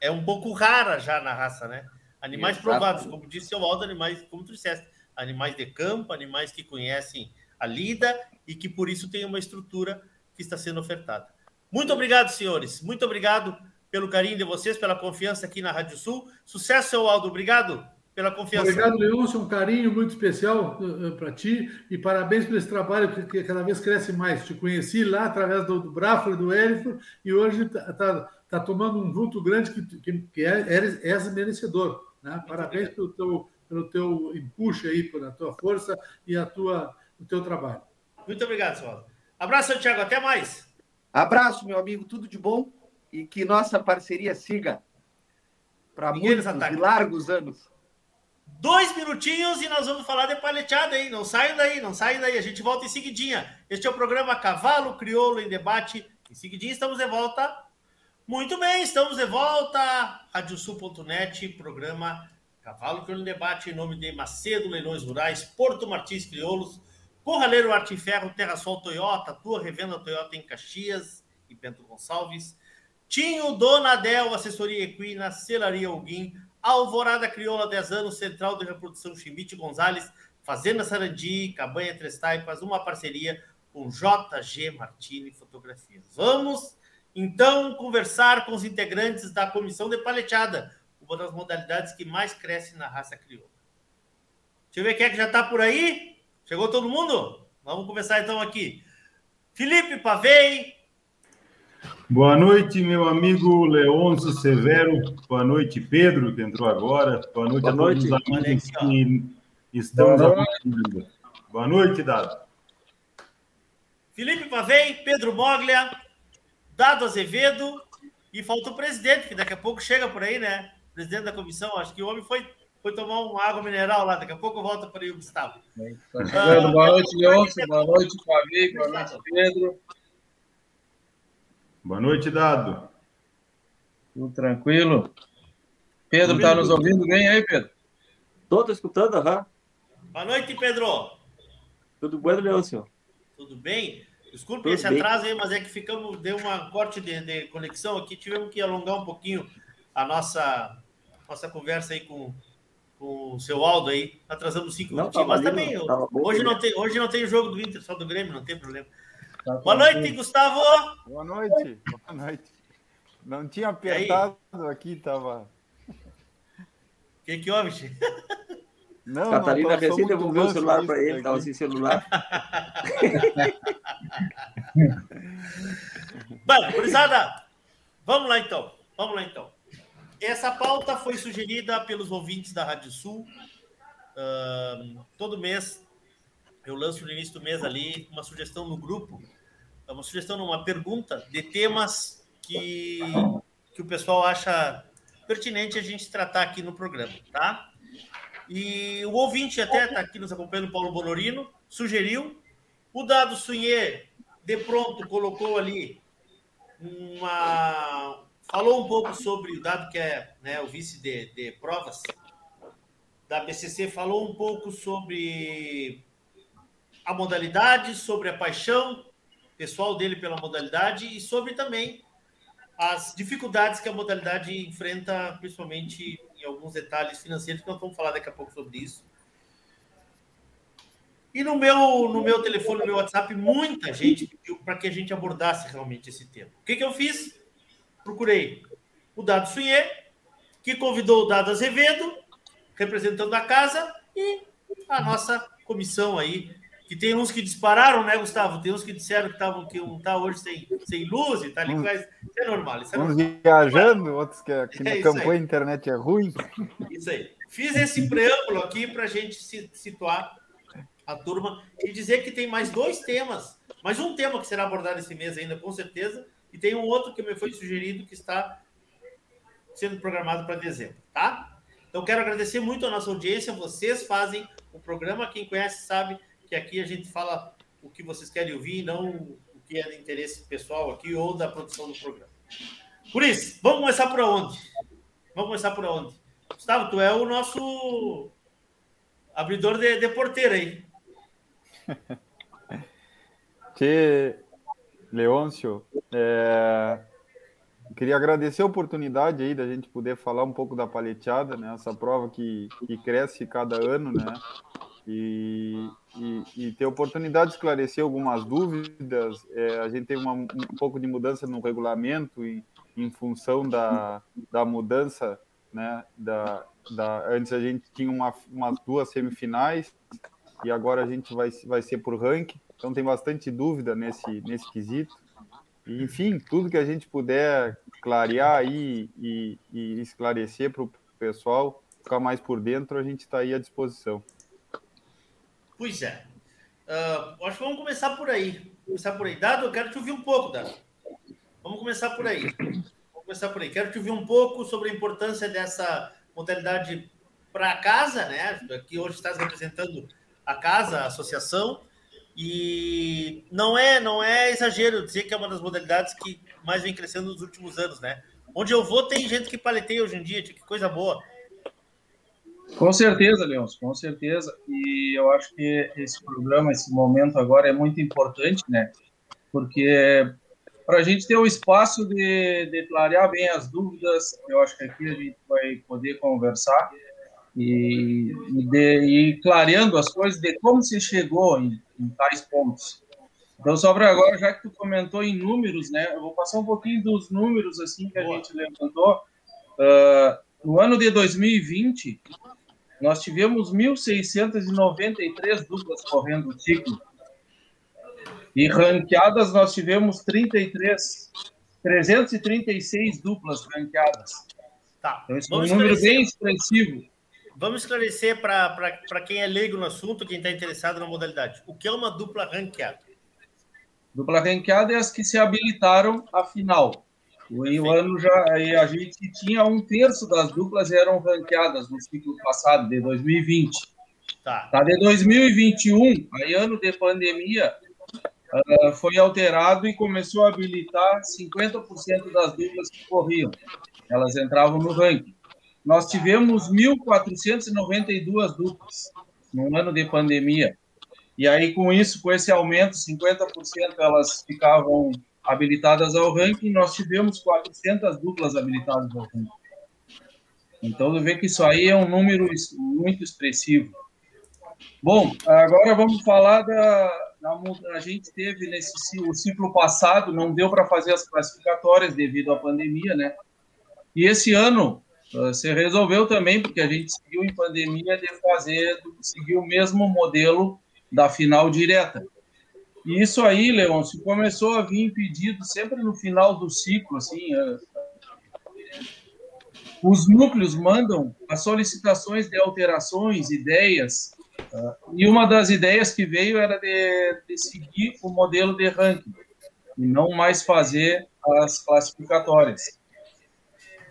é um pouco rara já na raça, né? Animais Exatamente. provados, como disse o Aldo, animais, como tu disseste, animais de campo, animais que conhecem a lida e que por isso tem uma estrutura que está sendo ofertada. Muito obrigado, senhores. Muito obrigado pelo carinho de vocês, pela confiança aqui na Rádio Sul. Sucesso, seu Aldo. Obrigado pela confiança. Obrigado, Leôncio. Um carinho muito especial para ti e parabéns por esse trabalho que cada vez cresce mais. Te conheci lá através do, do Brafo e do Elifo e hoje está tá, tá tomando um vulto grande que, que, que é, és, és merecedor. Né? Parabéns pelo teu, pelo teu empuxo aí, pela tua força e a tua, o teu trabalho. Muito obrigado, Aldo. Abraço, Santiago. Até mais. Abraço, meu amigo. Tudo de bom e que nossa parceria siga para muitos e largos anos. Dois minutinhos e nós vamos falar de paleteada, hein? Não saiam daí, não saiam daí. A gente volta em seguidinha. Este é o programa Cavalo Crioulo em Debate. Em seguidinha estamos de volta. Muito bem, estamos de volta. Radiosul.net, programa Cavalo Crioulo em Debate, em nome de Macedo Leilões Rurais, Porto Martins Crioulos, Corraleiro Arte Ferro, Terrasol Toyota, tua revenda Toyota em Caxias e Bento Gonçalves, Tinho Donadel, Assessoria Equina, Celaria Alguim, Alvorada Crioula, 10 anos, Central de Reprodução Chimite Gonzalez, Fazenda Sarandi, Cabanha Três Taipas, uma parceria com JG Martini Fotografias. Vamos, então, conversar com os integrantes da Comissão de Paleteada, uma das modalidades que mais cresce na raça crioula. Deixa eu ver quem é que já está por aí. Chegou todo mundo? Vamos começar então aqui. Felipe Pavei, Boa noite, meu amigo Leôncio Severo. Boa noite, Pedro, que entrou agora. Boa noite Boa a noite. todos os amigos que estão nos Boa noite. acompanhando. Boa noite, Dado. Felipe Pavei, Pedro Moglia, Dado Azevedo e falta o presidente, que daqui a pouco chega por aí, né? Presidente da comissão, acho que o homem foi, foi tomar uma água mineral lá, daqui a pouco volta para aí o Gustavo. Tá chegando. Boa noite, Leôncio. Boa noite, Fabi. Boa noite, Pedro. Boa noite, Dado. Tudo tranquilo? Pedro, tá nos ouvindo bem aí, Pedro? Tô escutando, aham. Boa noite, Pedro. Tudo bom, Leôncio? Tudo bem? Desculpe esse bem. atraso aí, mas é que ficamos, deu uma corte de, de conexão aqui, tivemos que alongar um pouquinho a nossa, nossa conversa aí com, com o seu Aldo aí. Atrasamos cinco Não, minutinhos, mas ali, também não, bom, hoje, não tem, hoje não tem jogo do Inter, só do Grêmio, não tem problema. Tá Boa noite, Gustavo. Boa noite. Boa noite. Não tinha apertado aqui, tava. O que, que houve? Não, Catarina não, recém devolveu o celular para ele, daqui. tava sem celular. Bom, gurizada, vamos lá então. Vamos lá então. Essa pauta foi sugerida pelos ouvintes da Rádio Sul. Ahn, todo mês eu lanço no início do mês ali uma sugestão no grupo, é uma sugestão, não, uma pergunta de temas que, que o pessoal acha pertinente a gente tratar aqui no programa, tá? E o ouvinte até está aqui nos acompanhando, Paulo Bonorino, sugeriu. O Dado Sunhê, de pronto, colocou ali uma. Falou um pouco sobre o Dado, que é né, o vice de, de provas da BCC, falou um pouco sobre a modalidade, sobre a paixão pessoal dele pela modalidade e sobre também as dificuldades que a modalidade enfrenta, principalmente em alguns detalhes financeiros, que nós vamos falar daqui a pouco sobre isso. E no meu, no meu telefone, no meu WhatsApp, muita gente pediu para que a gente abordasse realmente esse tema. O que, que eu fiz? Procurei o Dado Sunhê, que convidou o Dado Azevedo, representando a casa, e a nossa comissão aí, que tem uns que dispararam, né, Gustavo? Tem uns que disseram que estavam que um tá hoje sem, sem luz e tal, mas isso é normal. Isso é Uns normal. viajando, outros que aqui É campo aí. a internet é ruim. Isso aí. Fiz esse preâmbulo aqui para a gente se- situar a turma e dizer que tem mais dois temas, mais um tema que será abordado esse mês ainda, com certeza, e tem um outro que me foi sugerido que está sendo programado para dezembro, tá? Então, quero agradecer muito a nossa audiência. Vocês fazem o programa. Quem conhece sabe que aqui a gente fala o que vocês querem ouvir, não o que é de interesse pessoal aqui ou da produção do programa. Por isso, vamos começar por onde? Vamos começar por onde? Gustavo, tu é o nosso abridor de, de porteira aí. Tchê, Leôncio, é, queria agradecer a oportunidade aí da gente poder falar um pouco da paleteada, né? Essa prova que, que cresce cada ano, né? E, e, e ter oportunidade de esclarecer algumas dúvidas. É, a gente teve uma, um pouco de mudança no regulamento em, em função da, da mudança, né? Da, da, antes a gente tinha uma, umas duas semifinais e agora a gente vai, vai ser por ranking. Então tem bastante dúvida nesse, nesse quesito. E, enfim, tudo que a gente puder clarear aí e, e esclarecer para o pessoal ficar mais por dentro, a gente está aí à disposição. Pois é. Uh, acho que vamos começar por aí. Começar por aí. Dado, eu quero te ouvir um pouco, Dado. Vamos começar por aí. Vamos começar por aí. Quero te ouvir um pouco sobre a importância dessa modalidade para casa, né? Aqui hoje estás representando a casa, a associação, e não é, não é exagero dizer que é uma das modalidades que mais vem crescendo nos últimos anos, né? Onde eu vou, tem gente que paleteia hoje em dia, que coisa boa. Com certeza, Leôncio, com certeza. E eu acho que esse programa, esse momento agora é muito importante, né? Porque para a gente ter o espaço de, de clarear bem as dúvidas, eu acho que aqui a gente vai poder conversar e, e, de, e clareando as coisas de como se chegou em, em tais pontos. Então, sobre agora, já que tu comentou em números, né, eu vou passar um pouquinho dos números assim que a Boa. gente levantou. Uh, no ano de 2020, nós tivemos 1.693 duplas correndo o ciclo. E ranqueadas nós tivemos 33, 336 duplas ranqueadas. Tá. Então, isso é um número bem expressivo. Vamos esclarecer para quem é leigo no assunto, quem está interessado na modalidade. O que é uma dupla ranqueada? Dupla ranqueada é as que se habilitaram à final. O ano já a gente tinha um terço das duplas eram ranqueadas no ciclo passado, de 2020. Tá. Tá de 2021, aí ano de pandemia, uh, foi alterado e começou a habilitar 50% das duplas que corriam. Elas entravam no ranking nós tivemos 1.492 duplas no ano de pandemia. E aí, com isso, com esse aumento, 50% elas ficavam habilitadas ao ranking, nós tivemos 400 duplas habilitadas ao ranking. Então, você vê que isso aí é um número muito expressivo. Bom, agora vamos falar da, da a gente teve nesse o ciclo passado, não deu para fazer as classificatórias devido à pandemia, né? E esse ano você resolveu também, porque a gente seguiu em pandemia, de fazer, seguir o mesmo modelo da final direta. E isso aí, Leôncio, começou a vir pedido sempre no final do ciclo, assim, é, os núcleos mandam as solicitações de alterações, ideias, tá? e uma das ideias que veio era de, de seguir o modelo de ranking, e não mais fazer as classificatórias.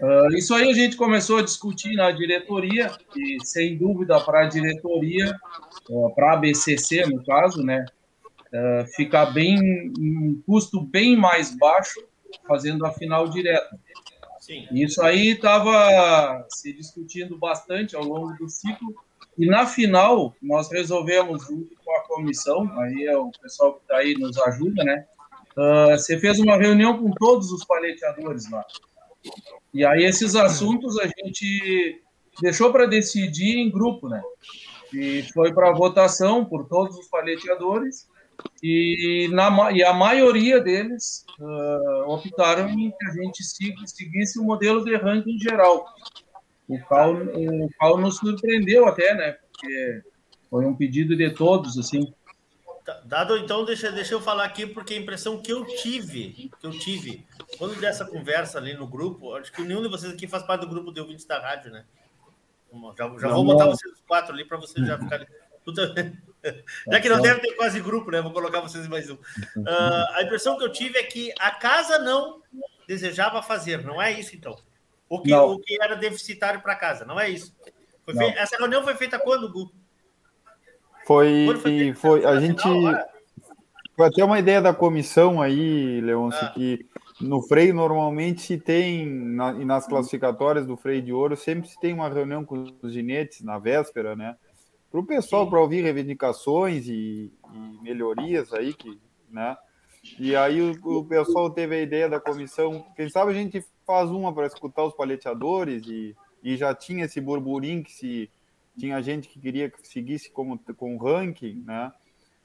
Uh, isso aí a gente começou a discutir na diretoria, e sem dúvida para a diretoria, uh, para a BCC no caso, né, uh, ficar bem, um custo bem mais baixo fazendo a final direta. Sim. Isso aí estava se discutindo bastante ao longo do ciclo, e na final nós resolvemos, junto com a comissão, aí é o pessoal que está aí nos ajuda, né, você fez uma reunião com todos os paleteadores lá. E aí esses assuntos a gente deixou para decidir em grupo, né? E foi para votação por todos os paleteadores e, na, e a maioria deles uh, optaram em que a gente seguisse o modelo de ranking geral, o qual, o qual nos surpreendeu até, né? Porque foi um pedido de todos, assim. Tá, dado, então, deixa, deixa eu falar aqui, porque a impressão que eu tive, que eu tive, quando dessa conversa ali no grupo, acho que nenhum de vocês aqui faz parte do grupo de ouvintes da rádio, né? Já, já vou botar vocês quatro ali para vocês já ficarem. Já que não deve ter quase grupo, né? Vou colocar vocês em mais um. Uh, a impressão que eu tive é que a casa não desejava fazer, não é isso, então? O que, o que era deficitário para casa, não é isso? Fe... Essa reunião foi feita quando, Gu? Foi, foi, foi a gente. Foi até uma ideia da comissão aí, Leôncio, ah. que no freio normalmente se tem, na, e nas classificatórias do freio de ouro, sempre se tem uma reunião com os ginetes na véspera, né? Para o pessoal, para ouvir reivindicações e, e, melhorias aí, que, né? E aí o, o, pessoal teve a ideia da comissão, quem sabe a gente faz uma para escutar os paleteadores e, e já tinha esse burburinho que se tinha gente que queria que seguisse como, com ranking, né?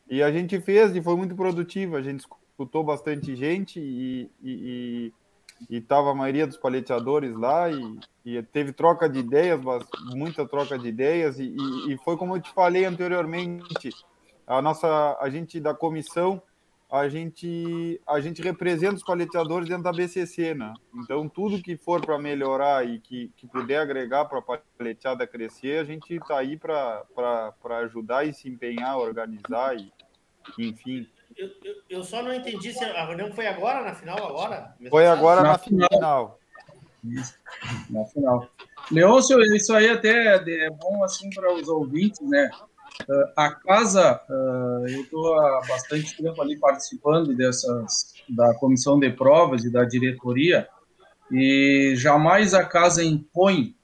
E a gente fez e foi muito produtivo. A gente escutou bastante gente e, e, e, e tava a maioria dos paleteadores lá e, e teve troca de ideias, muita troca de ideias e, e, foi como eu te falei anteriormente, a nossa, a gente da comissão a gente a gente representa os paleteadores dentro da BCC, né? Então tudo que for para melhorar e que, que puder agregar para a paleteada crescer, a gente está aí para ajudar e se empenhar, organizar e enfim. Eu, eu, eu, só não entendi se a reunião foi agora na final agora. Foi agora na, na final. final. Na final. Leôncio, isso aí até é bom assim para os ouvintes, né? Uh, a casa, uh, eu estou há bastante tempo ali participando dessas da comissão de provas e da diretoria e jamais a casa impõe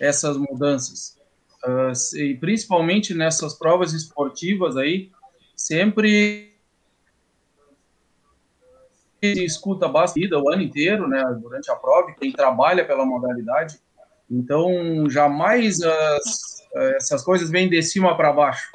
essas mudanças. Uh, e principalmente nessas provas esportivas aí, sempre escuta bastante o ano inteiro, né, durante a prova, quem trabalha pela modalidade. Então, jamais as essas coisas vêm de cima para baixo.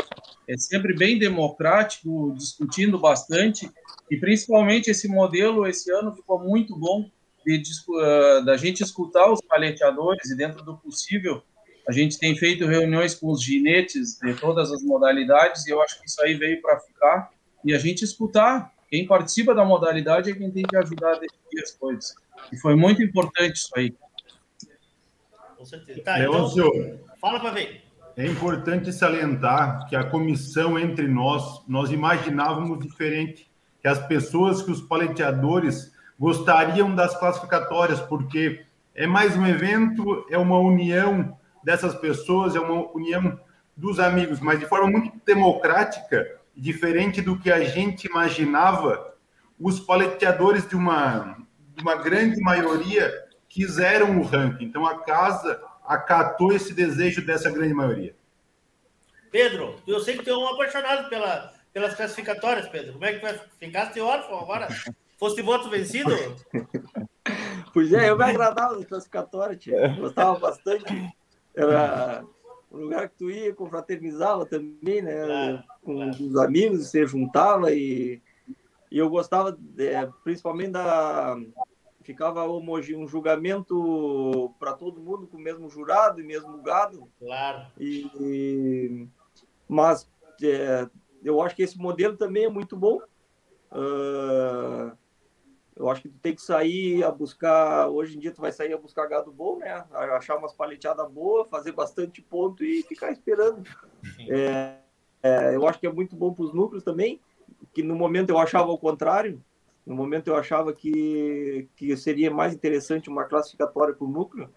É sempre bem democrático, discutindo bastante, e principalmente esse modelo esse ano ficou muito bom de, uh, da gente escutar os paleteadores e dentro do possível a gente tem feito reuniões com os ginetes de todas as modalidades e eu acho que isso aí veio para ficar e a gente escutar quem participa da modalidade é quem tem que ajudar a decidir as coisas. E foi muito importante isso aí. Com certeza. Tá, então, fala para ver. É importante salientar que a comissão entre nós, nós imaginávamos diferente, que as pessoas, que os paleteadores gostariam das classificatórias, porque é mais um evento, é uma união dessas pessoas, é uma união dos amigos, mas de forma muito democrática, diferente do que a gente imaginava, os paleteadores de uma, de uma grande maioria quiseram o ranking. Então a casa acatou esse desejo dessa grande maioria. Pedro, eu sei que tu é um apaixonado pela, pelas classificatórias, Pedro. Como é que vai ficaste órfão agora? Foste voto vencido? Pois é, eu me agradava das classificatórias, tia. Gostava bastante. Era um lugar que tu ia, confraternizava também, né? Claro, com claro. os amigos, você juntava e, e eu gostava de, principalmente da, ficava um julgamento para todo mundo com o mesmo jurado e mesmo gado. Claro. E, mas é, eu acho que esse modelo também é muito bom. Uh, eu acho que tu tem que sair a buscar. Hoje em dia tu vai sair a buscar gado bom, né? Achar umas paleteadas boas, fazer bastante ponto e ficar esperando. É, é, eu acho que é muito bom para os núcleos também, que no momento eu achava o contrário. No momento eu achava que, que seria mais interessante uma classificatória para o núcleo.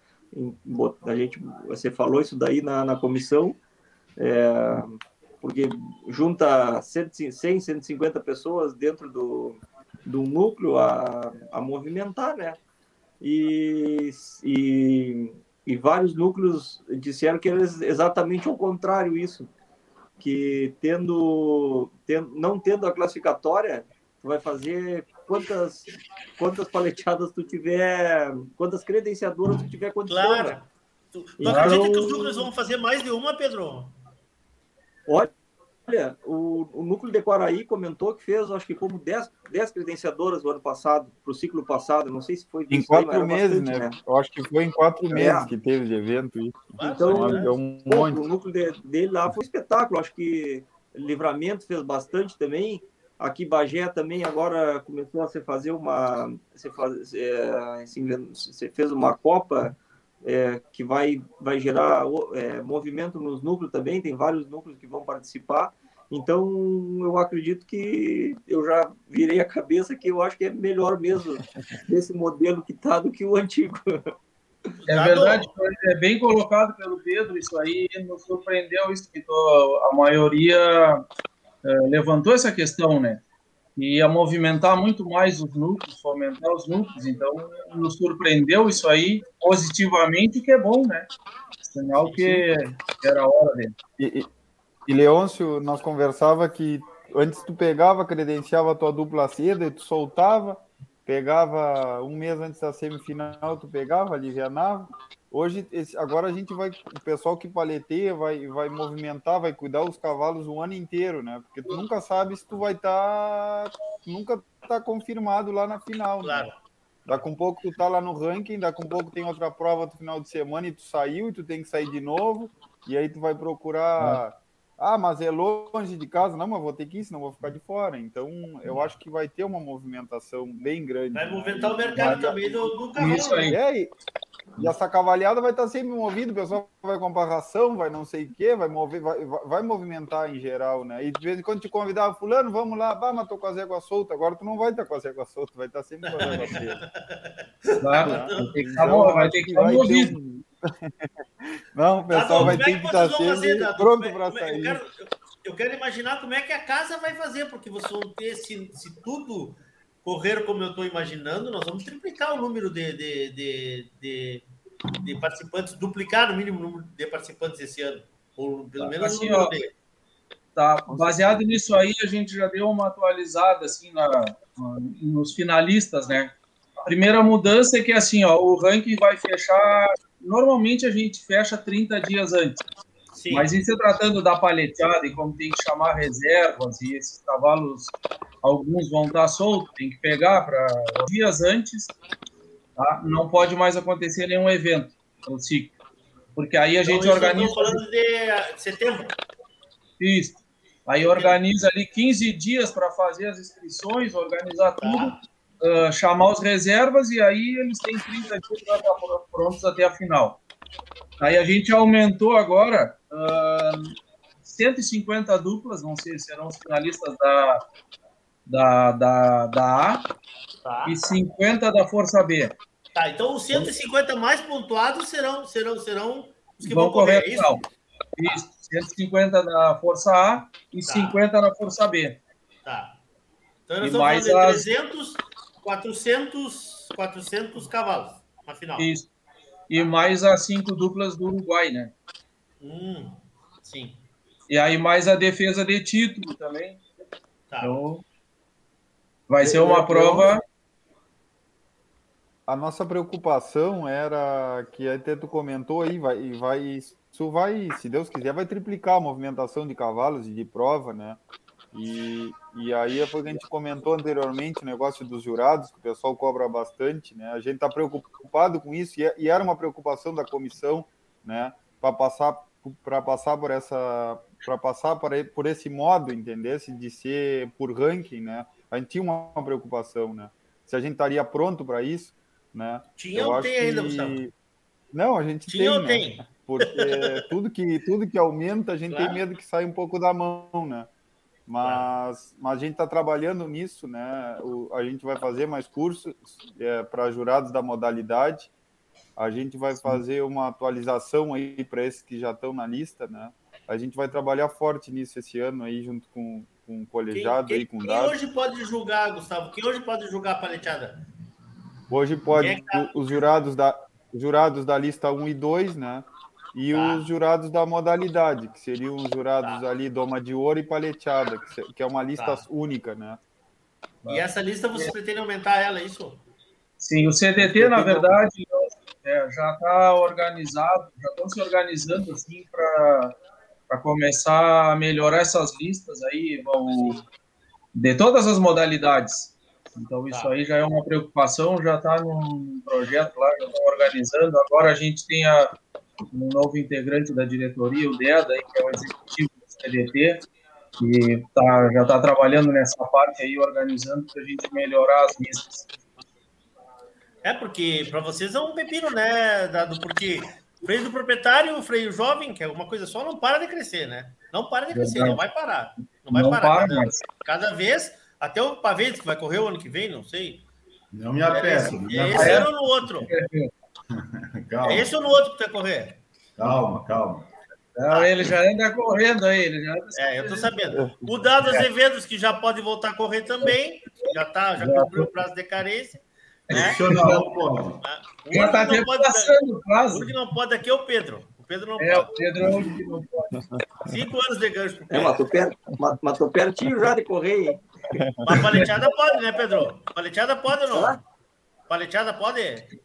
A gente, você falou isso daí na, na comissão, é, porque junta 100, 150 pessoas dentro do, do núcleo a, a movimentar, né? E, e, e vários núcleos disseram que era exatamente o contrário isso, que tendo, tendo não tendo a classificatória, tu vai fazer quantas, quantas paleteadas tu tiver, quantas credenciadoras tu tiver condição. Claro. Né? Tu, tu acredita que os núcleos vão fazer mais de uma, Pedro? Olha, o, o núcleo de Quaraí comentou que fez, acho que como 10, 10 credenciadoras no ano passado, para o ciclo passado, não sei se foi... Em quatro meses, bastante, né? né? Eu acho que foi em quatro é. meses que teve de evento. Isso. Então, é um monte. o núcleo de, dele lá foi um espetáculo, acho que Livramento fez bastante também, Aqui Bagé também agora começou a se fazer uma, se faz, é, se fez uma copa é, que vai vai gerar é, movimento nos núcleos também. Tem vários núcleos que vão participar. Então eu acredito que eu já virei a cabeça que eu acho que é melhor mesmo esse modelo que está do que o antigo. É verdade, é bem colocado pelo Pedro, isso aí nos surpreendeu, isso que a maioria eh, levantou essa questão, né? E ia movimentar muito mais os núcleos, fomentar os núcleos. Então, nos surpreendeu isso aí positivamente, que é bom, né? Sinal que era a hora dele. E, e, e Leôncio, nós conversava que antes tu pegava, credenciava a tua dupla cedo e tu soltava, pegava um mês antes da semifinal, tu pegava, alivianava. Hoje, esse, agora a gente vai, o pessoal que paleteia vai, vai movimentar, vai cuidar dos cavalos o ano inteiro, né? Porque tu nunca sabe se tu vai estar, tá, nunca tá confirmado lá na final, né? claro. né? Daqui um pouco tu tá lá no ranking, daqui um pouco tem outra prova no final de semana e tu saiu e tu tem que sair de novo, e aí tu vai procurar. Ah, mas é longe de casa, não, mas vou ter que ir, senão vou ficar de fora. Então, eu acho que vai ter uma movimentação bem grande. Vai movimentar o mercado mas, também do, do cavalo. Isso aí. É, e, e essa cavalhada vai estar sempre movida, o pessoal vai comprar ração, vai não sei o quê, vai, mover, vai, vai movimentar em geral, né? E de vez em quando te convidava, fulano, vamos lá, bah, mas tô com a zégua solta, agora tu não vai estar com a zégua solta, vai estar sempre com a zégua solta. Claro, vai ter que estar vai ter que estar movido. Não, o pessoal tá vai ter que estar sempre pronto para sair. Eu quero, eu quero, imaginar como é que a casa vai fazer, porque vocês vão ter, se, se tudo correr como eu estou imaginando, nós vamos triplicar o número de, de, de, de, de participantes, duplicar no mínimo o número de participantes esse ano. Ou pelo tá, menos assim, o número ó, de... Tá, baseado nisso aí, a gente já deu uma atualizada assim na, nos finalistas, né? A primeira mudança é que assim, ó, o ranking vai fechar. Normalmente a gente fecha 30 dias antes. Sim. Mas em se tratando da paleteada e como tem que chamar reservas e esses cavalos, alguns vão estar soltos, tem que pegar para dias antes, tá? não pode mais acontecer nenhum evento no ciclo. Porque aí a então, gente organiza. falando de setembro. Isso. Aí organiza ali 15 dias para fazer as inscrições, organizar tudo, uh, chamar os reservas e aí eles têm 30 dias para estar prontos até a final. Aí a gente aumentou agora uh, 150 duplas, não sei se serão os finalistas da, da, da, da A tá. e 50 da Força B. Tá, então os 150 mais pontuados serão, serão, serão os que vão, vão correr, correr é isso? Isso, 150 da Força A e tá. 50 da Força B. Tá. Então nós e estamos mais falando de 300, 400, 400 cavalos na final. Isso. E mais as cinco duplas do Uruguai, né? Hum, sim. E aí mais a defesa de título também. Tá. Então, vai ser uma prova. A nossa preocupação era que até tu comentou aí, vai, vai, isso vai, se Deus quiser, vai triplicar a movimentação de cavalos e de prova, né? E, e aí é porque a gente comentou anteriormente o negócio dos jurados, que o pessoal cobra bastante, né? A gente está preocupado com isso e, é, e, era uma preocupação da comissão, né? Para passar para passar por essa para passar por, por esse modo, entendesse, de ser por ranking, né? A gente tinha uma, uma preocupação, né? Se a gente estaria pronto para isso, né? Tinha ou tem ainda, Gustavo? Não, a gente Tinha tem, ou né? tem? Porque tudo que tudo que aumenta, a gente claro. tem medo que saia um pouco da mão, né? Mas, mas a gente está trabalhando nisso, né? O, a gente vai fazer mais cursos é, para jurados da modalidade. A gente vai fazer uma atualização aí para esses que já estão na lista, né? A gente vai trabalhar forte nisso esse ano aí, junto com, com o colegiado quem, aí, com quem hoje pode julgar, Gustavo? Quem hoje pode julgar a paleteada? Hoje pode é tá... os jurados da, jurados da lista 1 e 2, né? E tá. os jurados da modalidade, que seriam os jurados tá. ali doma de ouro e paleteada, que é uma lista tá. única, né? E essa lista você pretende aumentar ela, é isso? Sim, o CDT, na verdade, é, já está organizado, já estão se organizando assim para começar a melhorar essas listas aí, vão, de todas as modalidades. Então, isso tá. aí já é uma preocupação, já está num projeto lá, já estão organizando. Agora a gente tem a, um novo integrante da diretoria, o Deda, que é o executivo do CDT, que tá, já está trabalhando nessa parte aí, organizando para a gente melhorar as listas. É, porque para vocês é um pepino, né, Dado? Porque freio do proprietário, o freio jovem, que é uma coisa só, não para de crescer, né? Não para de crescer, não vai parar. Não vai não parar. Para, cada, mas... cada vez, até o pavê que vai correr o ano que vem, não sei. Não me apeça. É, é esse ano ou no outro? calma. É esse ou no outro que tu vai correr? Calma, calma. Não, ele já anda correndo aí. Ele já é, eu tô sabendo. O Dado Azevedo, que já pode voltar a correr também, já tá, já cumpriu o prazo de carência. Né? pode. Já está até passando o prazo. O único que não pode aqui é o Pedro. O Pedro não é, pode. o Pedro é o que não pode. Cinco anos de gancho. É, mas tô, per... mas, tô pertinho já de correr. Mas paleteada pode, né, Pedro? Paleteada pode ou não? Paleteada pode?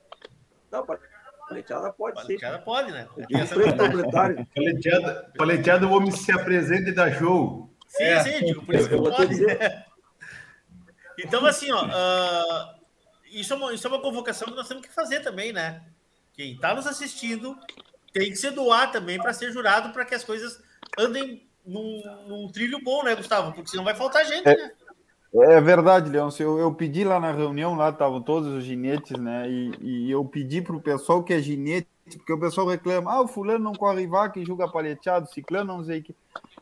Não, paleteada pode Paleteada pode, né? Paleteada, paleteada o homem se apresenta e dá show. Sim, É. sim, digo, por isso que Eu vou pode. dizer. Então, assim, ó, ah, isso, é uma, isso é uma convocação que nós temos que fazer também, né? Quem está nos assistindo tem que se doar também para ser jurado para que as coisas andem num, num trilho bom, né, Gustavo? Porque senão vai faltar gente, É. né? É verdade, Leôncio. Eu, eu pedi lá na reunião, lá estavam todos os ginetes, né? E, e eu pedi para o pessoal que é ginete, porque o pessoal reclama, ah, o fulano não corre em vaca e julga paleteado, ciclano não sei o que.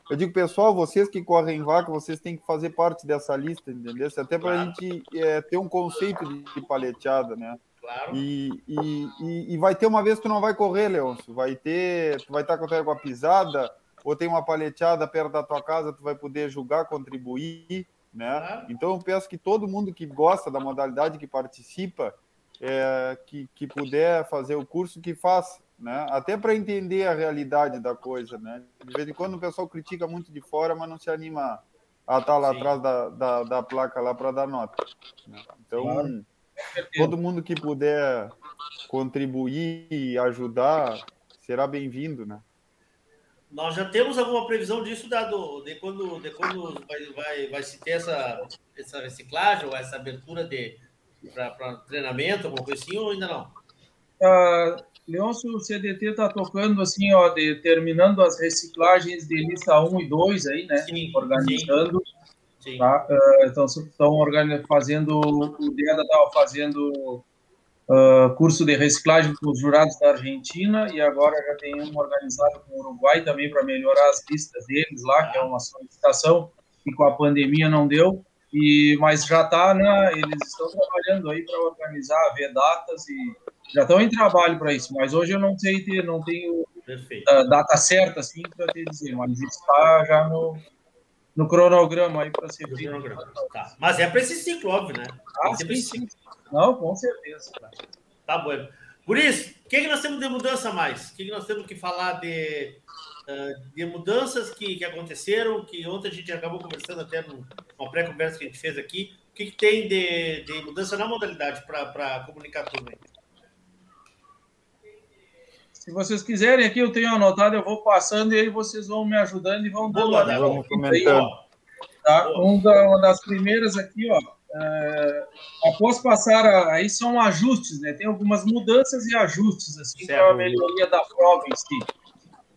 Eu digo, pessoal, vocês que correm em vaca, vocês têm que fazer parte dessa lista, entendeu? Até para a Claro. gente é, ter um conceito de, de paleteada, né? Claro. E, e, e, e vai ter uma vez que tu não vai correr, Leôncio. Vai ter, tu vai estar com a com a pisada, ou tem uma paleteada perto da tua casa, tu vai poder julgar, contribuir, né? Então eu peço que todo mundo que gosta da modalidade, que participa, é, que, que puder fazer o curso, que faça, né? Até para entender a realidade da coisa, né? De vez em quando o pessoal critica muito de fora, mas não se anima a estar lá atrás da, da, da placa lá para dar nota. né? Então, Claro. todo mundo que puder contribuir e ajudar será bem-vindo, né? Nós já temos alguma previsão disso, dado de quando, de quando vai, vai, vai se ter essa, essa reciclagem ou essa abertura de para treinamento, alguma coisa assim, ou ainda não? Ah, Leôncio, o CDT está tocando assim, ó, de, terminando as reciclagens de lista 1 e 2 aí, né? organizando. Sim. Tá? Ah, então, estão fazendo, o DEDA estava fazendo ah, curso de reciclagem com os jurados da Argentina e agora já tem um organizado com o Uruguai também para melhorar as listas deles lá, que é uma solicitação que com a pandemia não deu. E, mas já está, né? Eles estão trabalhando aí para organizar, ver datas e já estão em trabalho para isso. Mas hoje eu não sei ter, não tenho data certa assim para te dizer, mas está já no, no cronograma aí para ser feito. Tá. Mas é para esse ciclo, óbvio, né? Ah, sim, sim. Não, com certeza. Tá bom. Por isso, o que, que nós temos de mudança mais? O que, que nós temos que falar de, ah, de mudanças que, que aconteceram, que ontem a gente acabou conversando até numa pré-conversa que a gente fez aqui. O que, que tem de, de mudança na modalidade para comunicar tudo aí? Se vocês quiserem aqui, eu tenho anotado, eu vou passando e aí vocês vão me ajudando e vão dando Boa, uma vamos ó. Tá? Um da- uma das primeiras aqui, ó. É, após passar, a- aí são ajustes, né? Tem algumas mudanças e ajustes, assim, para a melhoria da prova em si.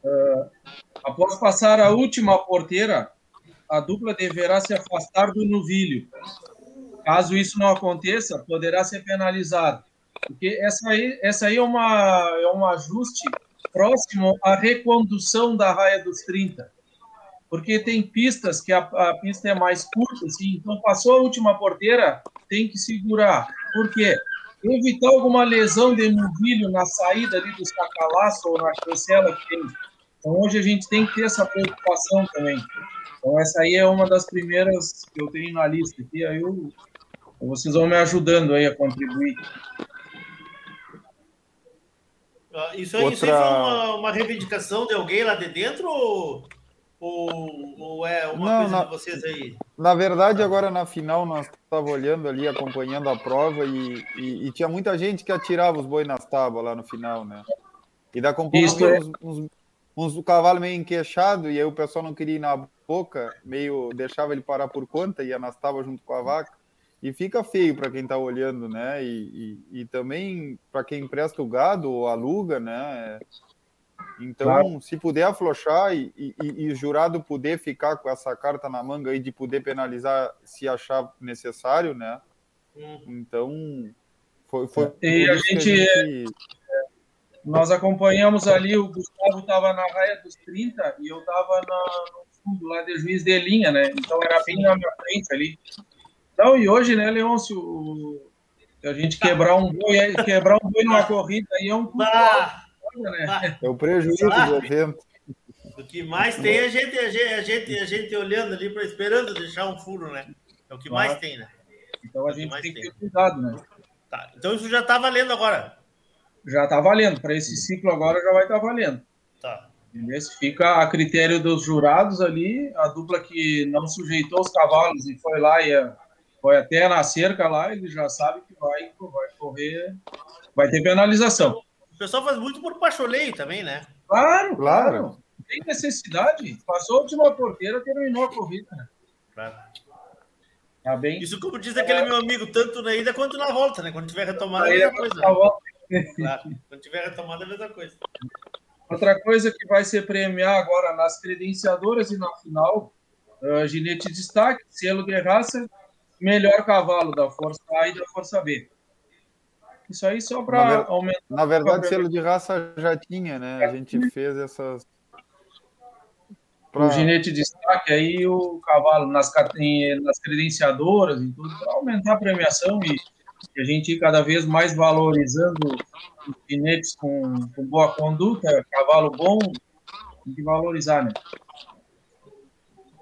É, após passar a última porteira, a dupla deverá se afastar do novilho. Caso isso não aconteça, poderá ser penalizado. Porque essa aí, essa aí é, uma, é um ajuste próximo à recondução da raia dos 30. Porque tem pistas que a, a pista é mais curta, assim, então passou a última porteira, tem que segurar. Por quê? Evitar alguma lesão de novilho na saída ali do sacalaço ou na cancela que tem. Então hoje a gente tem que ter essa preocupação também. Então essa aí é uma das primeiras que eu tenho na lista aqui, aí eu, vocês vão me ajudando aí a contribuir. Ah, Isso aí, isso aí Outra- foi uma, uma reivindicação de alguém lá de dentro ou, ou, ou é uma Não, coisa não. de vocês aí? Na verdade, agora na final, nós estávamos olhando ali, acompanhando a prova e, e- e tinha muita gente que atirava os boi nas tábuas lá no final, né? E da Isso é. uns, uns, uns do cavalo meio enqueixado, e aí o pessoal não queria ir na boca, meio deixava ele parar por conta, ia nas tábuas junto com a vaca. E fica feio para quem está olhando, né? E, e, e também para quem empresta o gado ou aluga, né? Então, Claro. se puder afrouxar e, e, e o jurado puder ficar com essa carta na manga aí de poder penalizar se achar necessário, né? Então, foi, foi E a isso que gente- Nós acompanhamos ali, o Gustavo estava na raia dos 30 e eu estava no fundo lá de juiz de linha, né? Então era bem na minha frente ali. Então, e hoje, né, Leôncio, o- a gente quebrar um boi, quebrar um boi numa corrida aí é um alto, né? é o prejuízo do evento. O que mais tem é a gente, a gente, a gente, a gente olhando ali, pra, esperando deixar um furo, né? É o que mais tem, né? Então a É gente tem que ter cuidado, né? Tá, então isso já tá valendo agora. Já está valendo. Para esse ciclo agora já vai estar valendo. Tá. Esse fica a critério dos jurados ali, a dupla que não sujeitou os cavalos e foi lá e eh, foi até na cerca lá, ele já sabe que vai, vai correr, vai ter penalização. O pessoal faz muito por pacholeio também, né? Claro, claro. Tem necessidade. Passou a última porteira, terminou a corrida. Né? Claro. Tá bem. Isso como diz aquele meu amigo, tanto na ida quanto na volta, né? Quando tiver retomada, é a mesma coisa. Volta. Claro. Quando tiver retomada, é a mesma coisa. Outra coisa que vai ser premiar agora nas credenciadoras e na final, uh, ginete de destaque, selo de raça, melhor cavalo da Força A e da Força B. Isso aí só para ver- aumentar. Na verdade, selo de raça já tinha, né? A gente fez essas. O ginete de destaque aí, o cavalo nas, nas credenciadoras e tudo, para aumentar a premiação e, e a gente ir cada vez mais valorizando os ginetes com, com boa conduta, cavalo bom, tem que valorizar, né?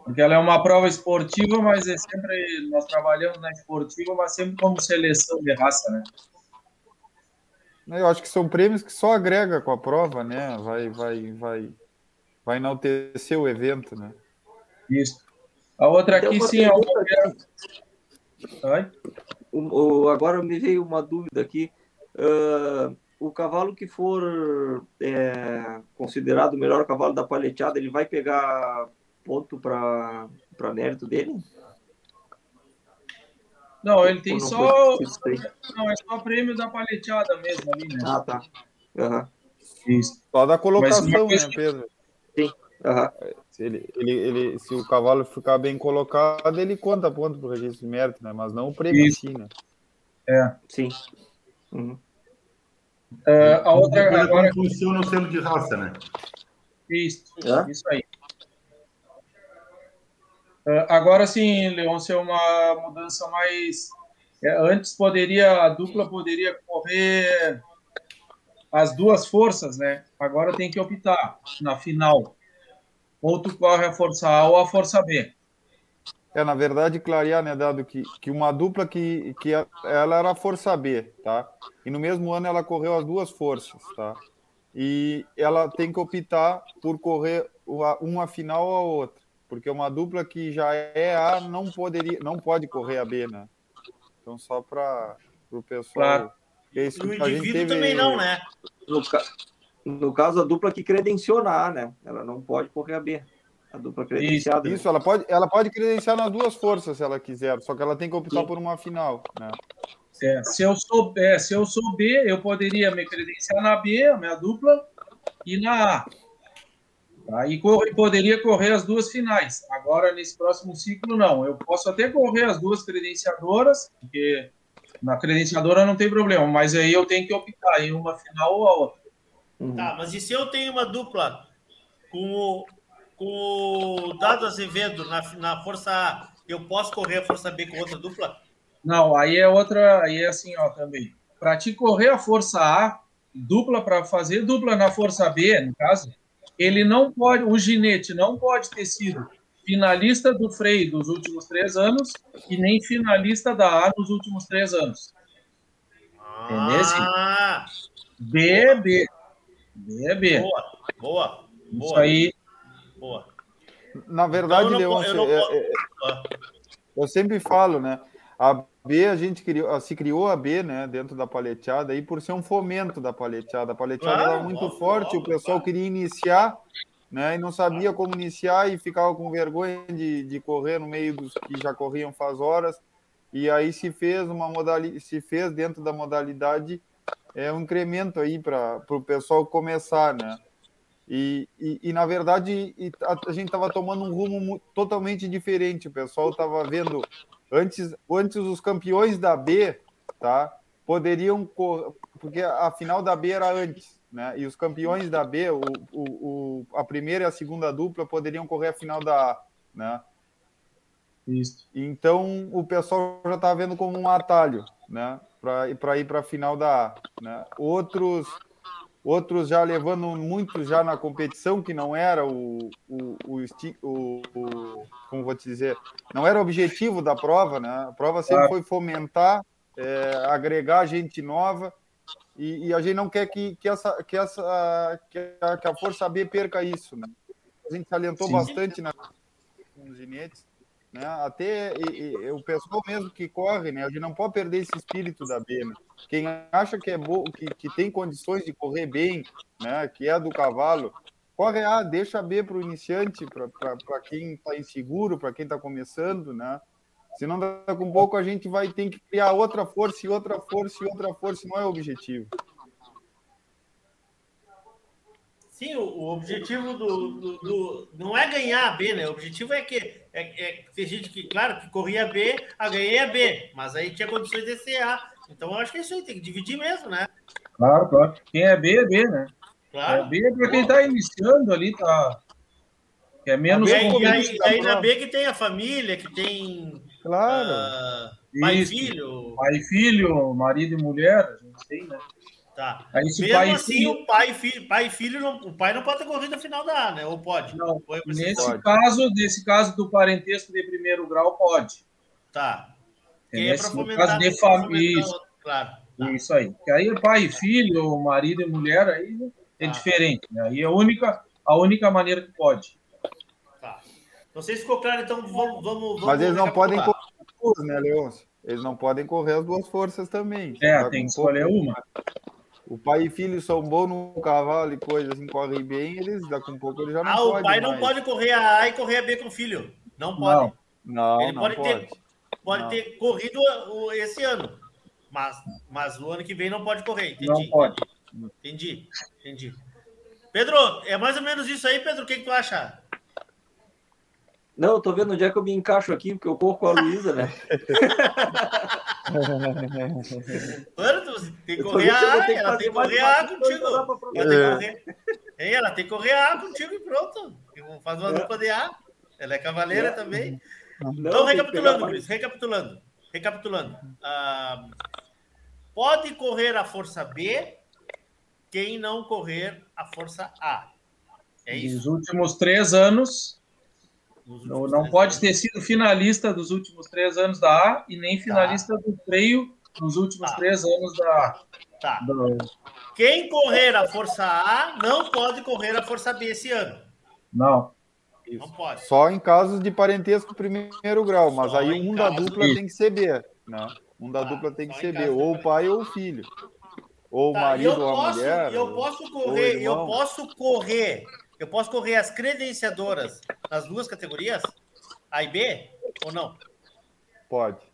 Porque ela é uma prova esportiva, mas é sempre, nós trabalhamos na esportiva, mas sempre como seleção de raça, né? Eu acho que são prêmios que só agrega com a prova, né? Vai, vai, vai, vai enaltecer o evento, né? Isso. A outra aqui, sim, é o pergunta Oi? O- o- agora me veio uma dúvida aqui. Ah, o cavalo que for é, considerado o melhor cavalo da paleteada, ele vai pegar ponto para mérito dele? Não, ele tem não só. Não, é só prêmio da paleteada mesmo ali, né? Ah, tá. Aham. Isso. Só da colocação, né, que- Pedro? Sim. Aham. Se, ele, ele, ele, se o cavalo ficar bem colocado, ele conta ponto pro registro de mérito, né? Mas não o prêmio em Isso. si, né? É. Sim. Uhum. Ah, a outra agora. funciona o selo de raça, né? Isso, É? isso aí. Ah, agora sim, Leôncio, é uma mudança mais. é, antes poderia, a dupla poderia correr as duas forças, né? Agora tem que optar na final. Ou tu corre a força A ou a força B. É, na verdade, clarear, né, Dado, que, que uma dupla que, que ela era a força B, tá? E no mesmo ano ela correu as duas forças, tá? E ela tem que optar por correr uma final ou a outra, porque uma dupla que já é A não poderia, não pode correr a B, né? Então só para o pessoal. Claro. que é isso E o que a gente indivíduo teve- também não, né? No, ca- no caso, a dupla que credenciona A, né? Ela não pode correr a B. A dupla credenciada. né? Isso, ela pode, ela pode credenciar nas duas forças se ela quiser, só que ela tem que optar Sim. por uma final, né? É, se, eu sou, é, se eu sou B, eu poderia me credenciar na B, a minha dupla, e na A. Tá? E corre- poderia correr as duas finais. Agora, nesse próximo ciclo, não. Eu posso até correr as duas credenciadoras, porque na credenciadora não tem problema, mas aí eu tenho que optar em uma final ou a outra. Uhum. Tá, mas e se eu tenho uma dupla com o, com o Dado Azevedo na, na Força A, eu posso correr a Força B com outra dupla? Não, aí é outra, aí é assim, ó, também. Para te correr a força A, dupla para fazer dupla na força B, no caso, ele não pode, o ginete não pode ter sido finalista do freio dos últimos três anos e nem finalista da A nos últimos três anos. Entendeu? Ah, B é B. B é B. boa, boa, boa. Isso aí, Boa. Na verdade, Então, eu não Leôncio, eu não é- po- é- Ah, eu sempre falo, né? A B, a gente criou, se criou a B, né, dentro da paleteada, aí por ser um fomento da paleteada. A paleteada Claro, era muito óbvio, forte, óbvio, o pessoal queria iniciar, né, e não sabia como iniciar e ficava com vergonha de, de correr no meio dos que já corriam faz horas. E aí se fez uma modalidade, se fez dentro da modalidade é um incremento aí para o pessoal começar, né? E, e, e, na verdade a, gente estava tomando um rumo totalmente diferente. O pessoal estava vendo antes, antes os campeões da B, tá? Poderiam porque a final da B era antes, né? E os campeões da B, o, o, o- a primeira e a segunda dupla poderiam correr a final da A, né? isso. Então o pessoal já está vendo como um atalho, né? Para ir para a final da A. Né? Outros, outros já levando muitos já na competição, que não era o, o, o, o, o- como vou te dizer, não era o objetivo da prova, né? A prova sempre Claro. foi fomentar, é, agregar gente nova. E, e a gente não quer que, que, essa, que, essa, que, a, que a Força B perca isso. Né? A gente salientou Sim. bastante na, nos ginetes. Né? Até e, e, o pessoal mesmo que corre, né? a gente não pode perder esse espírito da B. Né? Quem acha que é bom, que, que tem condições de correr bem, né? que é do cavalo, corre A, deixa B para o iniciante, para quem está inseguro, para quem está começando, né? Senão, daqui a um pouco, a gente vai ter que criar outra força e outra força e outra força, não é o objetivo. Sim, o, o objetivo do, do, do- Não é ganhar a B, né? O objetivo é que. É, é, tem gente que, claro, que corria B, a ganhei a B, mas aí tinha condições de ser A. Então eu acho que é isso aí, tem que dividir mesmo, né? Claro, claro. Quem é B é B, né? Claro. É B é para quem está iniciando ali, tá. Que é menos e aí, e aí, e da aí na. B que tem a família, que tem. Claro. ah, pai e filho. Pai e filho, marido e mulher, a gente tem, né? Tá. Aí Mesmo pai assim, filho- o pai e filho, pai e filho não, o pai não pode ter corrido a final da A, né? Ou pode? Não, é Nesse caso, nesse caso do parentesco de primeiro grau, pode. Tá. Entendeu? é pra no fomentar- caso de família. Claro. isso aí. Que aí é pai e filho, marido e mulher, aí é Tá. diferente. Né? Aí é a única, a única maneira que pode. Tá. Não sei se ficou claro, então vamos. vamos, Mas eles não podem correr as duas, né, Leôncio? Eles não podem correr as duas forças também. É, Tá tem que escolher pouco- uma. O pai e filho são bons no cavalo e coisas assim, correm bem, eles daqui a pouco eles já não Ah, o pai não mais. pode correr a A e correr a B com o filho. Não pode. Não, não, Ele não pode, pode. ter, pode Não. ter corrido esse ano. Mas, mas no ano que vem não pode correr. Entendi. Não pode. Entendi. Entendi. Pedro, é mais ou menos isso aí, Pedro. O que, que tu acha? Não, eu tô vendo onde é que eu me encaixo aqui, porque eu corro com a Luísa, né? Mano, tu tem que correr a A, ela tem que correr a A contigo. Ela tem que correr. Ela tem que correr a A contigo e pronto. Faz uma É. dupla de A. Ela é cavaleira É. também. Não, Então, recapitulando, Luiz, recapitulando. Recapitulando. Ah, pode correr a força B quem não correr a força A. É Nos isso? últimos três anos, Nos não, não pode anos. ter sido finalista dos últimos três anos da A e nem finalista do freio nos últimos Tá. três anos da Tá. do- Quem correr a força A não pode correr a força B esse ano. Não. Não pode. Só em casos de parentesco primeiro grau, mas Só aí um da caso dupla de- tem que ser B, né? Um da Tá, dupla tem que ser B, ou o pai ou o filho. Ou o Tá, marido ou a posso, mulher. eu posso correr, eu posso correr, eu posso correr as credenciadoras nas duas categorias, A e B, ou não? Pode.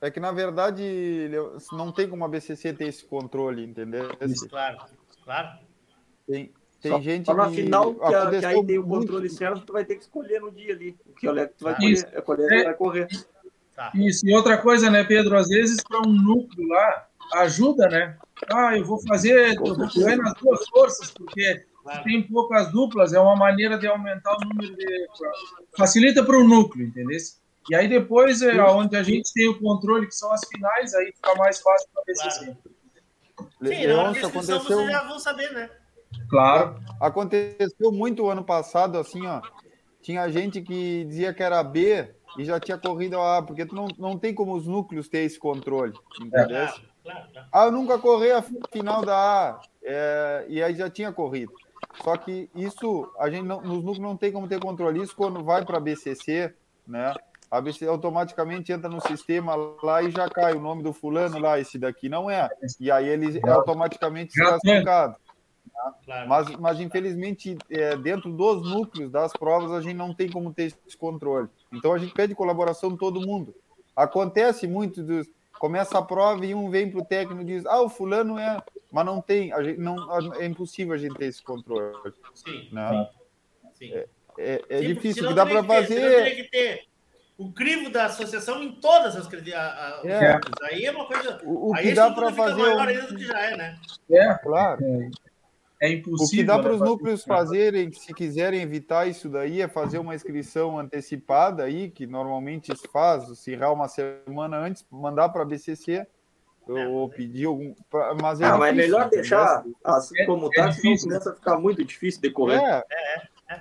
É que, na verdade, não tem como a BCC ter esse controle, entendeu? Claro, claro. Tem, tem Só, gente só na que final, que, a- que aí tem o muito- controle certo, tu vai ter que escolher no dia ali. O que que tu vai Isso. correr, é É. vai correr. Tá. Isso, e outra coisa, né, Pedro? Às vezes, para um núcleo lá, ajuda, né? Ah, eu vou fazer, eu vou correr nas duas forças, porque se tem poucas duplas, é uma maneira de aumentar o número de. Facilita para o núcleo, entendeu? E aí depois, é onde a gente tem o controle, que são as finais, aí fica mais fácil para a BCC. Sim, na Leôncio, descrição aconteceu, vocês já vão saber, né? Claro. aconteceu muito ano passado, assim, ó. Tinha gente que dizia que era B e já tinha corrido a A, porque tu não, não tem como os núcleos ter esse controle, entendeu? Claro. Ah, eu nunca corri a final da A, é, e aí já tinha corrido. Só que isso, a gente não, nos núcleos não tem como ter controle. Isso quando vai para a BCC, né? A BCC automaticamente entra no sistema lá e já cai o nome do fulano lá, esse daqui não é. E aí ele é automaticamente Já claro. Mas, mas infelizmente, é, dentro dos núcleos das provas, a gente não tem como ter esse controle. Então a gente pede colaboração de todo mundo. Acontece muito dos. Começa a prova e um vem para o técnico e diz: Ah, o fulano é. Mas não tem, a gente, não, é impossível a gente ter esse controle. Sim, Né? sim. É, é, é Sim, difícil, que dá para fazer. que ter o crivo da associação em todas as os É. Aí é uma coisa. O, o aí que dá para fazer. maior um- ainda do que já é, né? É, Claro. é O impossível. que dá né, para os fazer núcleos fazerem, se quiserem evitar isso daí, é fazer uma inscrição antecipada aí, que normalmente se faz, se errar uma semana antes, mandar para a BCC ou pedir algum. pra- Mas é Ah, mas é difícil, melhor deixar assim É- como é tá, senão difícil. começa a ficar muito difícil de correr. É,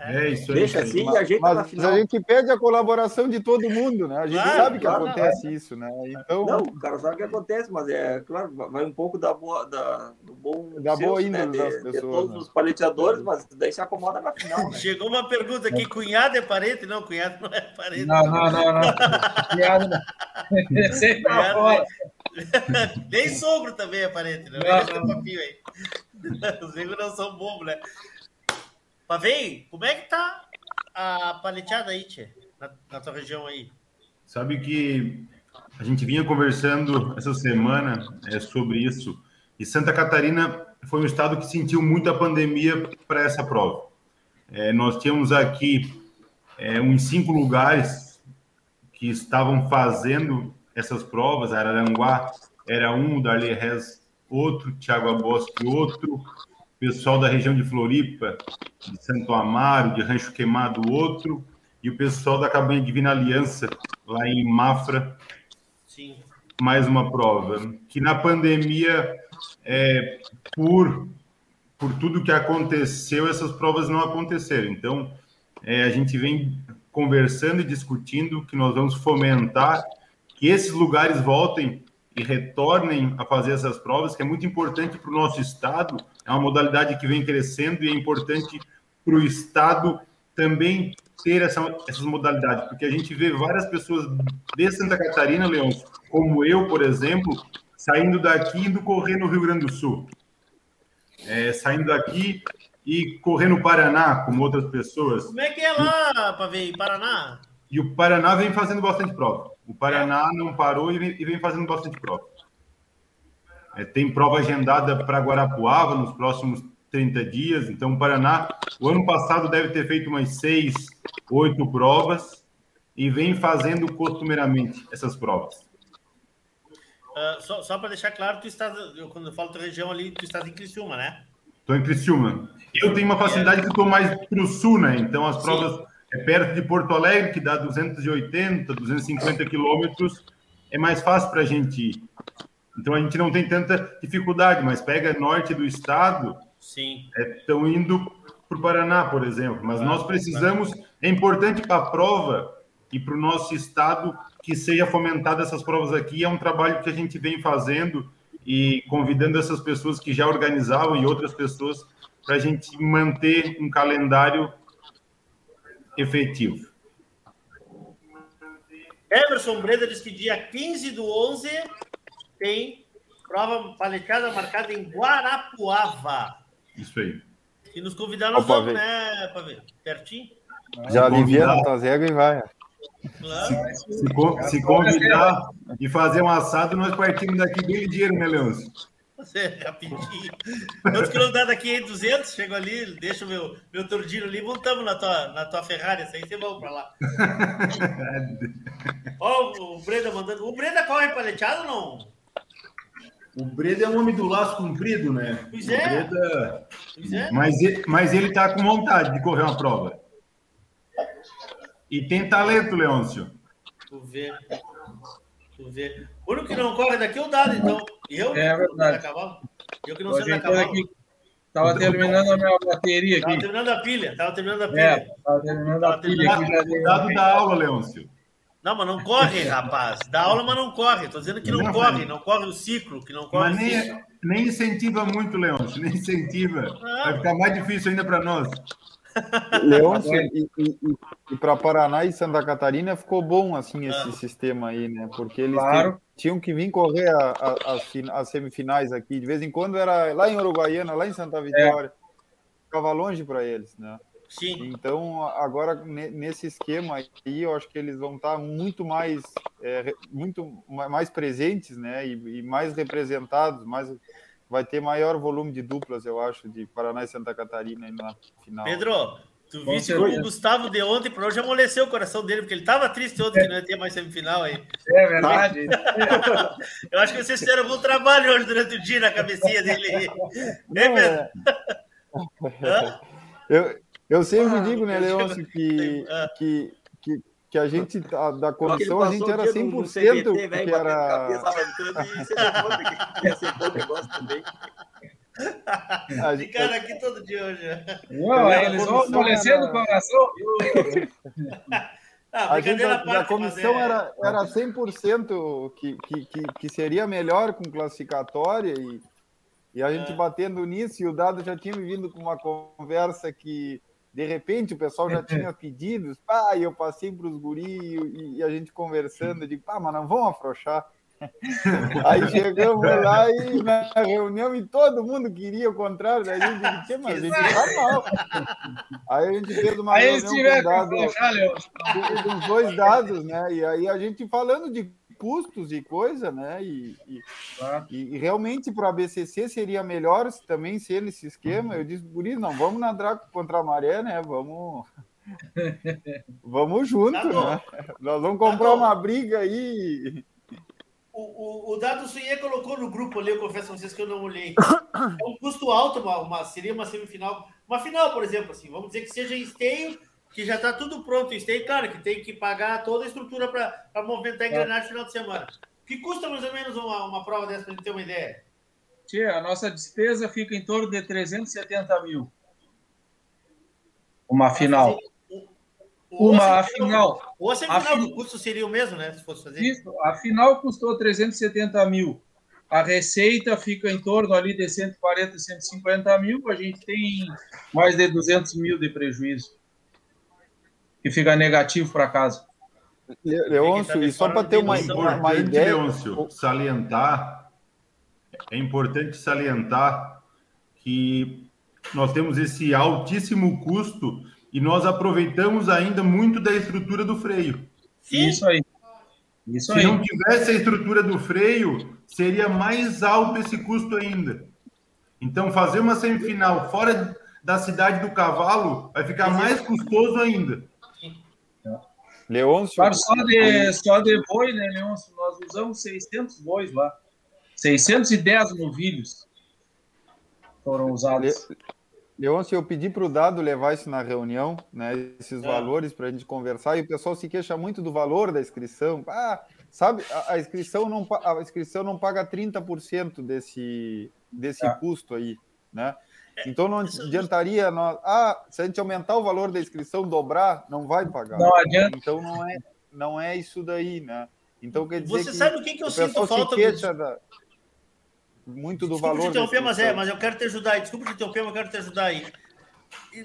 É isso aí. Deixa assim e ajeita Mas na a final. gente pede a colaboração de todo mundo, né? A gente Claro, sabe que claro, acontece isso, né? Então, Não, o cara sabe o que acontece, mas é claro, vai um pouco da boa, da, do bom Da boa senso, índole de, das de pessoas, todos né? os paleteadores, mas daí se acomoda na final, né? Chegou uma pergunta aqui: cunhado é parente? Não, cunhado não é parente. Não, não, não, não. Cunhado não. Sempre pra Cunhado fora. nem- Nem sogro também é parente, né? Não, Esse é o papinho aí. Os negros não são bobos, né? Pavei, como é que tá a paleteada aí, Tchê? Na, na tua região aí? Sabe que a gente vinha conversando essa semana é, sobre isso, e Santa Catarina foi um estado que sentiu muito a pandemia para essa prova. É, nós tínhamos aqui é, uns cinco lugares que estavam fazendo essas provas, Araranguá era um, Darley Rez outro, Tiago Abosque outro, pessoal da região de Floripa, de Santo Amaro, de Rancho Queimado outro, e o pessoal da Cabanha Divina Aliança, lá em Mafra, Sim. mais uma prova. Que na pandemia, é, por, por tudo que aconteceu, essas provas não aconteceram. Então, é, a gente vem conversando e discutindo que nós vamos fomentar que esses lugares voltem e retornem a fazer essas provas, que é muito importante para o nosso estado. É uma modalidade que vem crescendo e é importante para o estado também ter essa, essas modalidades, porque a gente vê várias pessoas de Santa Catarina, Leão, como eu, por exemplo, saindo daqui e indo correr no Rio Grande do Sul. É, saindo daqui e correr no Paraná, como outras pessoas. Como é que é lá, Pavei, Paraná? E o Paraná vem fazendo bastante prova. O Paraná não parou e vem, e vem fazendo bastante prova. É, tem prova agendada para Guarapuava nos próximos 30 dias. Então, o Paraná, o ano passado, deve ter feito umas seis, oito provas e vem fazendo costumeiramente essas provas. Ah, só só para deixar claro, tu estás, eu, quando eu falo tua região ali, tu estás em Criciúma, né? Estou em Criciúma. Eu tenho uma facilidade que estou mais para o sul, né? Então, as provas é perto de Porto Alegre, que dá 280, 250 quilômetros. É mais fácil para a gente ir. Então, a gente não tem tanta dificuldade, mas pega norte do estado, Sim. estão indo para o Paraná, por exemplo. Mas nós precisamos, é importante para a prova e para o nosso estado que seja fomentada essas provas aqui. É um trabalho que a gente vem fazendo e convidando essas pessoas que já organizavam e outras pessoas para a gente manter um calendário efetivo. Emerson Breda diz que dia 15 do 11 tem prova paleteada marcada em Guarapuava. Isso aí. Se nos convidar, nós vamos, né, Pavê? Pertinho? já alivia tua régua e vai. Claro. Se, co- se convidar e fazer um assado, nós partimos daqui bem ligeiro, né, Leôncio? Você, rapidinho. Quantos quilômetros dá daqui? hein? 200? Chego ali, deixo meu, meu tordilho ali, montamos na tua, na tua Ferrari, essa aí você vamos pra lá. Ó, o Breda mandando. O Breda corre paleteado ou não? O Breda é um homem do laço comprido, né? Pois O é. Breda- Pois é. Mas, ele, mas ele tá com vontade de correr uma prova. E tem talento, Leôncio. Tu vê. Tu vê. O único que não corre daqui é o dado, então. Eu? É verdade. Eu que não sei da ajeitando cavalo. aqui. Tava terminando a minha bateria Tava aqui. terminando a pilha, tava terminando a pilha. É, tava terminando a pilha Dado da aula, Leôncio. Não, mas não corre, rapaz. Dá aula, mas não corre. Tô dizendo que não, Não, corre, mas- não corre o ciclo, que não corre Mas ciclo. nem, nem incentiva muito, Leôncio. Nem incentiva. Vai ficar mais difícil ainda para nós. Leôncio, e, e, e para Paraná e Santa Catarina ficou bom assim esse sistema aí, né? Porque eles Claro. tinham que vir correr a- a- as, fin- as semifinais aqui. De vez em quando era lá em Uruguaiana, lá em Santa Vitória. Ficava longe para eles, né? Sim. Então, agora, ne- nesse esquema aí, eu acho que eles vão estar muito mais, é, muito ma- mais presentes, né? E, e mais representados, mais, vai ter maior volume de duplas, eu acho, de Paraná e Santa Catarina aí na final. Pedro, tu Com viste como o Gustavo de ontem para hoje amoleceu o coração dele, porque ele tava triste ontem que não ia ter mais semifinal aí. É verdade. Eu acho que vocês fizeram um bom trabalho hoje durante o dia na cabecinha dele aí. Hein, Pedro? Hã? Eu, eu sempre Ah, digo, né, Leôncio, que, que, que, que a gente, a- da comissão, a gente era dia no- no 100% CBT, velho, que era... cabeça, e você também. Ficaram aqui todo dia hoje. Não, eles vão amolecendo o coração. Ah, a gente, a, a comissão é- era, era 100% que, que, que, que seria melhor com classificatória e, e a gente batendo nisso e o Dado já tinha me vindo com uma conversa que de repente o pessoal já tinha pedidos, pá, e eu passei para os guri e, e a gente conversando, eu digo, pá, mas não vamos afrouxar. Aí chegamos lá e na reunião e todo mundo queria o contrário, daí a gente disse, "Tchê, mas a gente tá mal. Aí a gente fez uma Aí reunião com com os dois dados, né? E aí a gente falando de custos e coisa, né? E, e, e- e realmente para a BCC seria melhor se também ser nesse esquema. Eu disse, por isso, não, vamos na Draco contra a Maré, né? Vamos, vamos junto, Tá né? Nós vamos comprar uma briga aí. O, o, o Dado Suiê colocou no grupo ali, eu confesso a vocês que eu não olhei. É um custo alto, uma, uma- seria uma semifinal. Uma final, por exemplo, assim, vamos dizer que seja em esteio, que já está tudo pronto em esteio, claro, que tem que pagar toda a estrutura para movimentar a engrenagem no final de semana. Que custa mais ou menos uma, uma prova dessa, para a gente ter uma ideia? Tia, a nossa despesa fica em torno de 370 mil. Uma final. Ou Uma a final. Ou a semifinal, A fin- o custo seria o mesmo, né? Se fosse fazer. Isso, a final custou 370 mil. A receita fica em torno ali de 140, 150 mil. A gente tem mais de 200 mil de prejuízo. Que fica negativo para casa. Le- Leôncio, e só para ter uma, É uma, ideia. Leôncio, salientar, é importante salientar que nós temos esse altíssimo custo e nós aproveitamos ainda muito da estrutura do freio. Isso aí. Isso Se aí. não tivesse a estrutura do freio, seria mais alto esse custo ainda. Então, fazer uma semifinal fora da cidade do cavalo vai ficar mais custoso ainda. Leôncio. Claro, só de, só de boi, né, Leôncio? Nós usamos 600 bois lá. 610 novilhos foram usados. Leôncio, eu pedi para o Dado levar isso na reunião, né? Esses É. valores para a gente conversar, e o pessoal se queixa muito do valor da inscrição. Ah, sabe, a, a inscrição não, a inscrição não paga 30% desse, desse É. custo aí, né? Então não adiantaria nós. Ah, se a gente aumentar o valor da inscrição, dobrar, não vai pagar. Não adianta. Então não é, não é isso daí, né? Então quer dizer Você que sabe o que que eu sinto se falta queixa da- muito do Desculpa valor. te da interromper, mas é, mas eu quero te ajudar aí. Desculpa te interromper, mas eu quero te ajudar aí.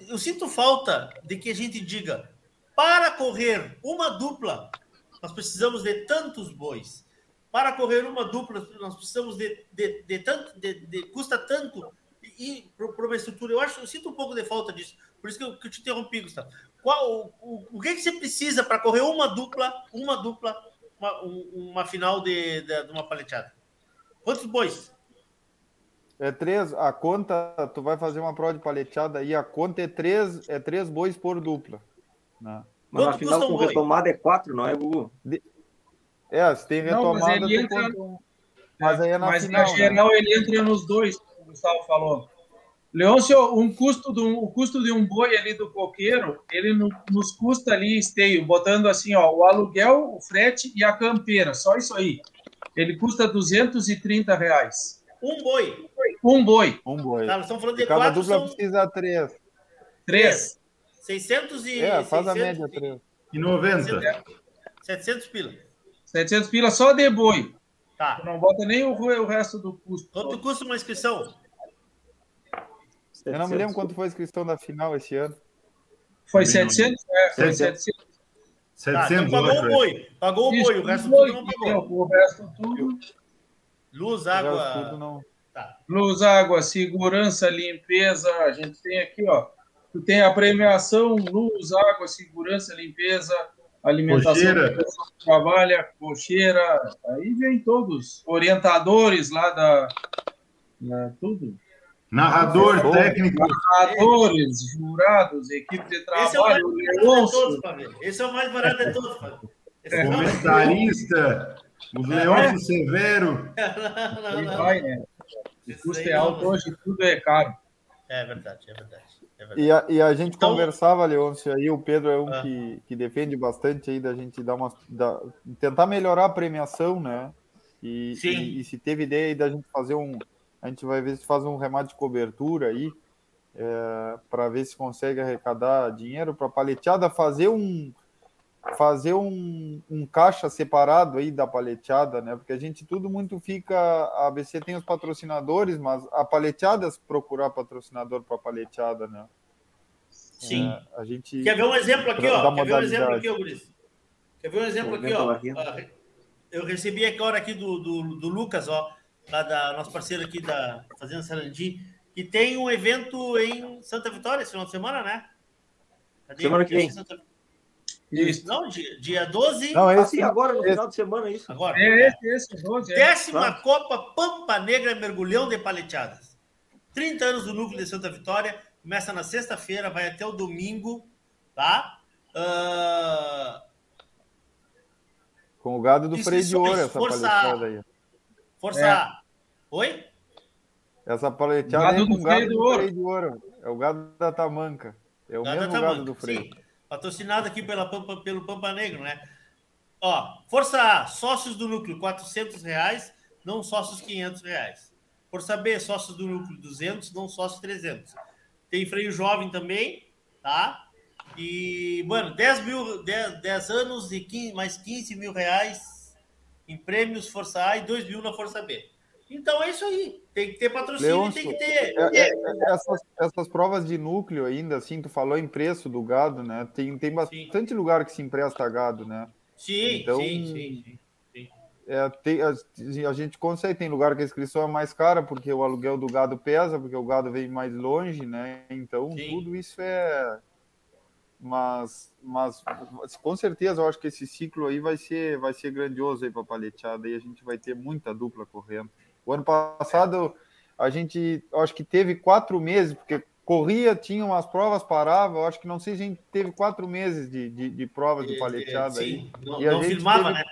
Eu sinto falta de que a gente diga: para correr uma dupla, nós precisamos de tantos bois. Para correr uma dupla, nós precisamos de, de, de tanto, de, de- custa tanto e para uma estrutura. Eu acho, eu sinto um pouco de falta disso. Por isso que eu, que eu te interrompi, Gustavo. Qual, o, o que, que você precisa para correr uma dupla, uma dupla, uma, um- uma final de, de, de uma paleteada? Quantos bois? É três, a conta, tu vai fazer uma prova de paleteada aí, a conta é três, é três bois por dupla. Né? Mas na final com retomada é quatro, não é, Gugu? É, se tem Não, mas retomada, ele tu entra- Mas aí é na Mas final. na geral ele entra nos dois, Gustavo falou. Leôncio, um custo do, o custo de um boi ali do coqueiro, ele no- nos custa ali esteio, botando assim, ó, o aluguel, o frete e a campeira, só isso aí. Ele custa 230 reais. Um boi. Um boi. Um boi. Tá, nós estamos falando de E cada quatro, dupla são precisa três. Três. 600 e... É, faz a 600 média três. E 90. 700 pila. 700 pila só de boi. Tá. Não bota nem o, o resto do custo. Quanto custa uma inscrição? Eu não me lembro quanto foi a inscrição da final esse ano. Foi 700? É, foi 700. 700. Tá, então pagou o boi. Pagou o boi, o resto boi, tudo não pagou. O resto tudo. Luz, água... tudo não. Tá. Luz, água, segurança, limpeza. A gente tem aqui, ó. Tu tem a premiação luz, água, segurança, limpeza, alimentação Cocheira. trabalha, cocheira. Aí vem todos. Orientadores lá da. da tudo. Narrador, técnico. Narradores, jurados, equipe de Esse é o mais trabalho, barato de todos, Fábio. Esse é o mais barato de todos. Esse é o mais- Comentarista. O Leôncio Severo. Não, não, não. vai, né? O custo é não- alto hoje, tudo é caro. É verdade, é verdade. É verdade. E a, e a gente Então- conversava, Leôncio, aí o Pedro é um Ah. que, que defende bastante aí da gente dar uma. da- tentar melhorar a premiação, né? E, Sim. e, e se teve ideia aí da gente fazer um, A gente vai ver se faz um remate de cobertura aí, é, para ver se consegue arrecadar dinheiro para a paleteada fazer um fazer um, um, caixa separado aí da paleteada, né? Porque a gente tudo muito fica. A ABC tem os patrocinadores, mas a paleteada procurar patrocinador para a paleteada, né? Sim. É, a gente Quer ver um exemplo aqui, ó? Quer ver um exemplo aqui, ó, Guris? Quer ver um exemplo aqui, ó? Eu recebi agora aqui do, do, do Lucas, ó, lá da nosso parceiro aqui da Fazenda Sarandi, que tem um evento em Santa Vitória esse final de semana, né? Cadê? Semana que vem. Santa... Isso. Não, dia, dia 12. Não, esse, assim, agora, no esse, final de semana, é isso. Agora. É esse, esse, 12. É. Décima Copa Pampa Negra Mergulhão de Paleteadas. 30 anos do núcleo de Santa Vitória. Começa na sexta-feira, vai até o domingo, tá? Uh... Com o gado do freio de ouro, essa paleteada aí. Força é. Oi? Essa paleteada é com o gado do freio de ouro. É o gado da tamanca. É o gado mesmo gado do freio. Sim. Patrocinado aqui pela Pampa, pelo Pampa Negro, né? Ó, Força A, sócios do núcleo, 400 reais, não sócios 500 reais. Força B, sócios do núcleo, 200, não sócios 300. Tem freio jovem também, tá? E, mano, 10 mil, 10, 10 anos e 15, mais 15 mil reais em prêmios Força A e 2 mil na Força B. Então é isso aí. Tem que ter patrocínio, Leonço, tem que ter. É, é, essas, essas, provas de núcleo ainda, assim, tu falou em preço do gado, né? Tem, tem bastante sim. lugar que se empresta gado, né? Sim, então, sim, sim, sim. É, tem, a, a, gente consegue, tem lugar que a inscrição é mais cara, porque o aluguel do gado pesa, porque o gado vem mais longe, né? Então, tudo isso é. Mas, mas com certeza eu acho que esse ciclo aí vai ser, vai ser grandioso aí para paleteada e a gente vai ter muita dupla correndo. O ano passado a gente, acho que teve quatro meses, porque corria, tinha umas provas, parava. Eu acho que não sei se a gente teve quatro meses de, de, de provas de paleteada Sim, aí. Não, e a não gente firmava, teve, né?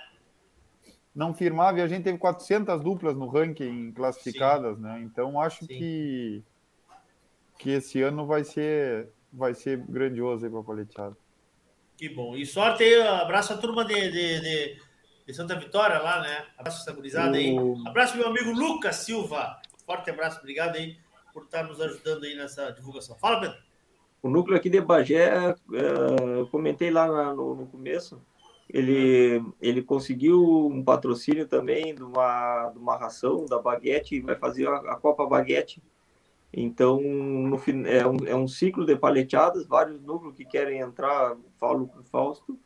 Não firmava e a gente teve 400 duplas no ranking classificadas, Sim. né? Então acho Sim. que que esse ano vai ser vai ser grandioso aí para a paleteada. Que bom. E sorte aí, abraço a turma de, de, de de Santa Vitória lá, né? Abraço essa gurizada aí. Abraço meu amigo Lucas Silva. Forte abraço, obrigado aí por estar nos ajudando aí nessa divulgação. Fala, Pedro. O núcleo aqui de Bagé, é, eu comentei lá no, no começo, ele, ele conseguiu um patrocínio também de uma, de uma ração da Baguete, vai fazer a, a Copa Baguete. Então, no, é, um, é um ciclo de paleteadas, vários núcleos que querem entrar, falo com o Fausto,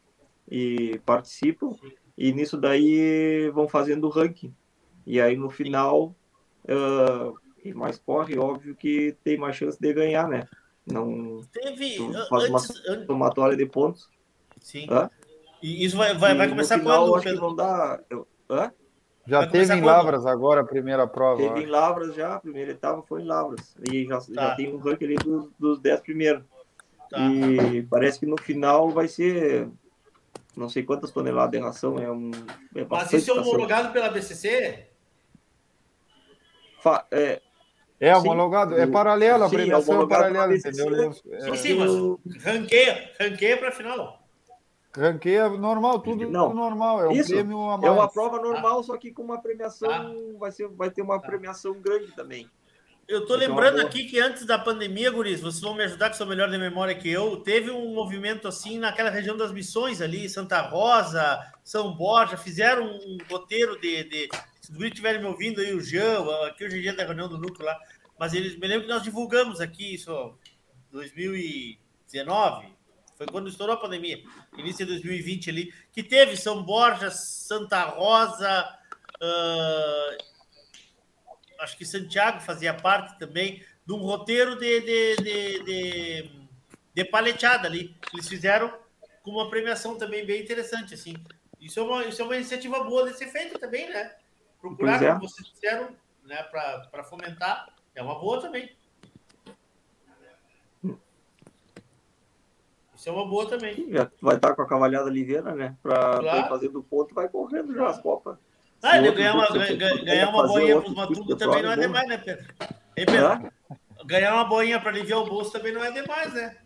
e participam. E nisso daí vão fazendo o ranking. E aí no final, uh, quem mais corre, óbvio que tem mais chance de ganhar, né? Não Teve, faz antes, uma somatória de pontos. Sim. Hã? E isso vai, vai, vai começar final, quando? Acho que vão dar. Hã? Já teve em Lavras agora a primeira prova. Teve em Lavras já, a primeira etapa foi em Lavras. E já, tá. já tem um ranking ali dos, dos 10 primeiros. Tá. E parece que no final vai ser não sei quantas toneladas de ração, é um. É Mas isso é homologado ração. pela BCC? Fa, é, é homologado, é paralelo, a premiação é paralela, entendeu? Sim, sim, mas ranqueia, ranqueia para final. Ranqueia normal, tudo, não, normal, é um isso, prêmio a mais. É uma prova normal, ah. só que com uma premiação, ah. vai, ser, vai ter uma premiação grande também. Eu tô lembrando aqui que antes da pandemia, Guris, vocês vão me ajudar que são melhor de memória que eu. Teve um movimento assim naquela região das missões ali, Santa Rosa, São Borja, fizeram um roteiro de. de se o Guris estiverem me ouvindo aí, o Jean, aqui hoje em dia da reunião do núcleo lá, mas eles me lembro que nós divulgamos aqui isso 2019, foi quando estourou a pandemia, início de 2020 ali, que teve São Borja, Santa Rosa. Uh, acho que Santiago fazia parte também de um roteiro de, de, de, de, de paleteada ali. Eles fizeram com uma premiação também bem interessante, assim. Isso é uma, isso é uma iniciativa boa de ser feita também, né? Procurar, é. como vocês disseram, né, para fomentar, é uma boa também. Isso é uma boa também. Já vai estar com a cavalhada ligeira, né? Para claro. fazer do ponto, vai correndo já as copas. Ah, ele ganhar uma, ganhar uma boinha para os matutos também não é demais, né, Pedro? Hein, Pedro? Ganhar uma boinha para aliviar o bolso também não é demais, né?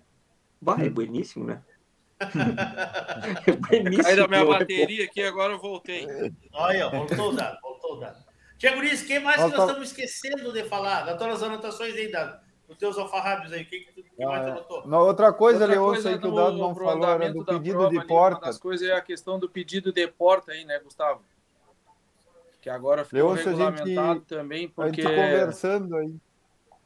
Bah, é bueníssimo, né? é bueníssimo. Caiu da minha bateria aqui, agora eu voltei. Olha, voltou o dado, voltou o dado. Tia Guris, quem mais que Nós tá- estamos esquecendo de falar? Das tuas anotações aí, da, dos teus alfarrábios aí. O que, que, tu- que mais anotou? Não, outra coisa, Outra Leôncio, coisa aí que o do- Dado não falou era do pedido prova de ali, porta. Uma das coisas é a questão do pedido de porta aí, né, Gustavo? Que agora ficou Leôncio, a regulamentado gente, também, a porque... gente conversando aí,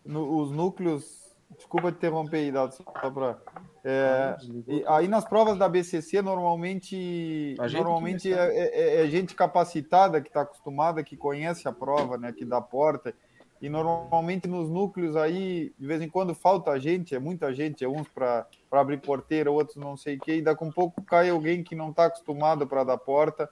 no- os núcleos, desculpa te interromper aí, Dado, só pra... é, e aí nas provas da BCC, normalmente, A gente normalmente é, é- é gente capacitada que está acostumada, que conhece a prova, né, que dá porta, e normalmente nos núcleos aí, de vez em quando falta gente, é muita gente, é uns para abrir porteira, outros não sei o quê, e daqui a um pouco cai alguém que não está acostumado para dar porta,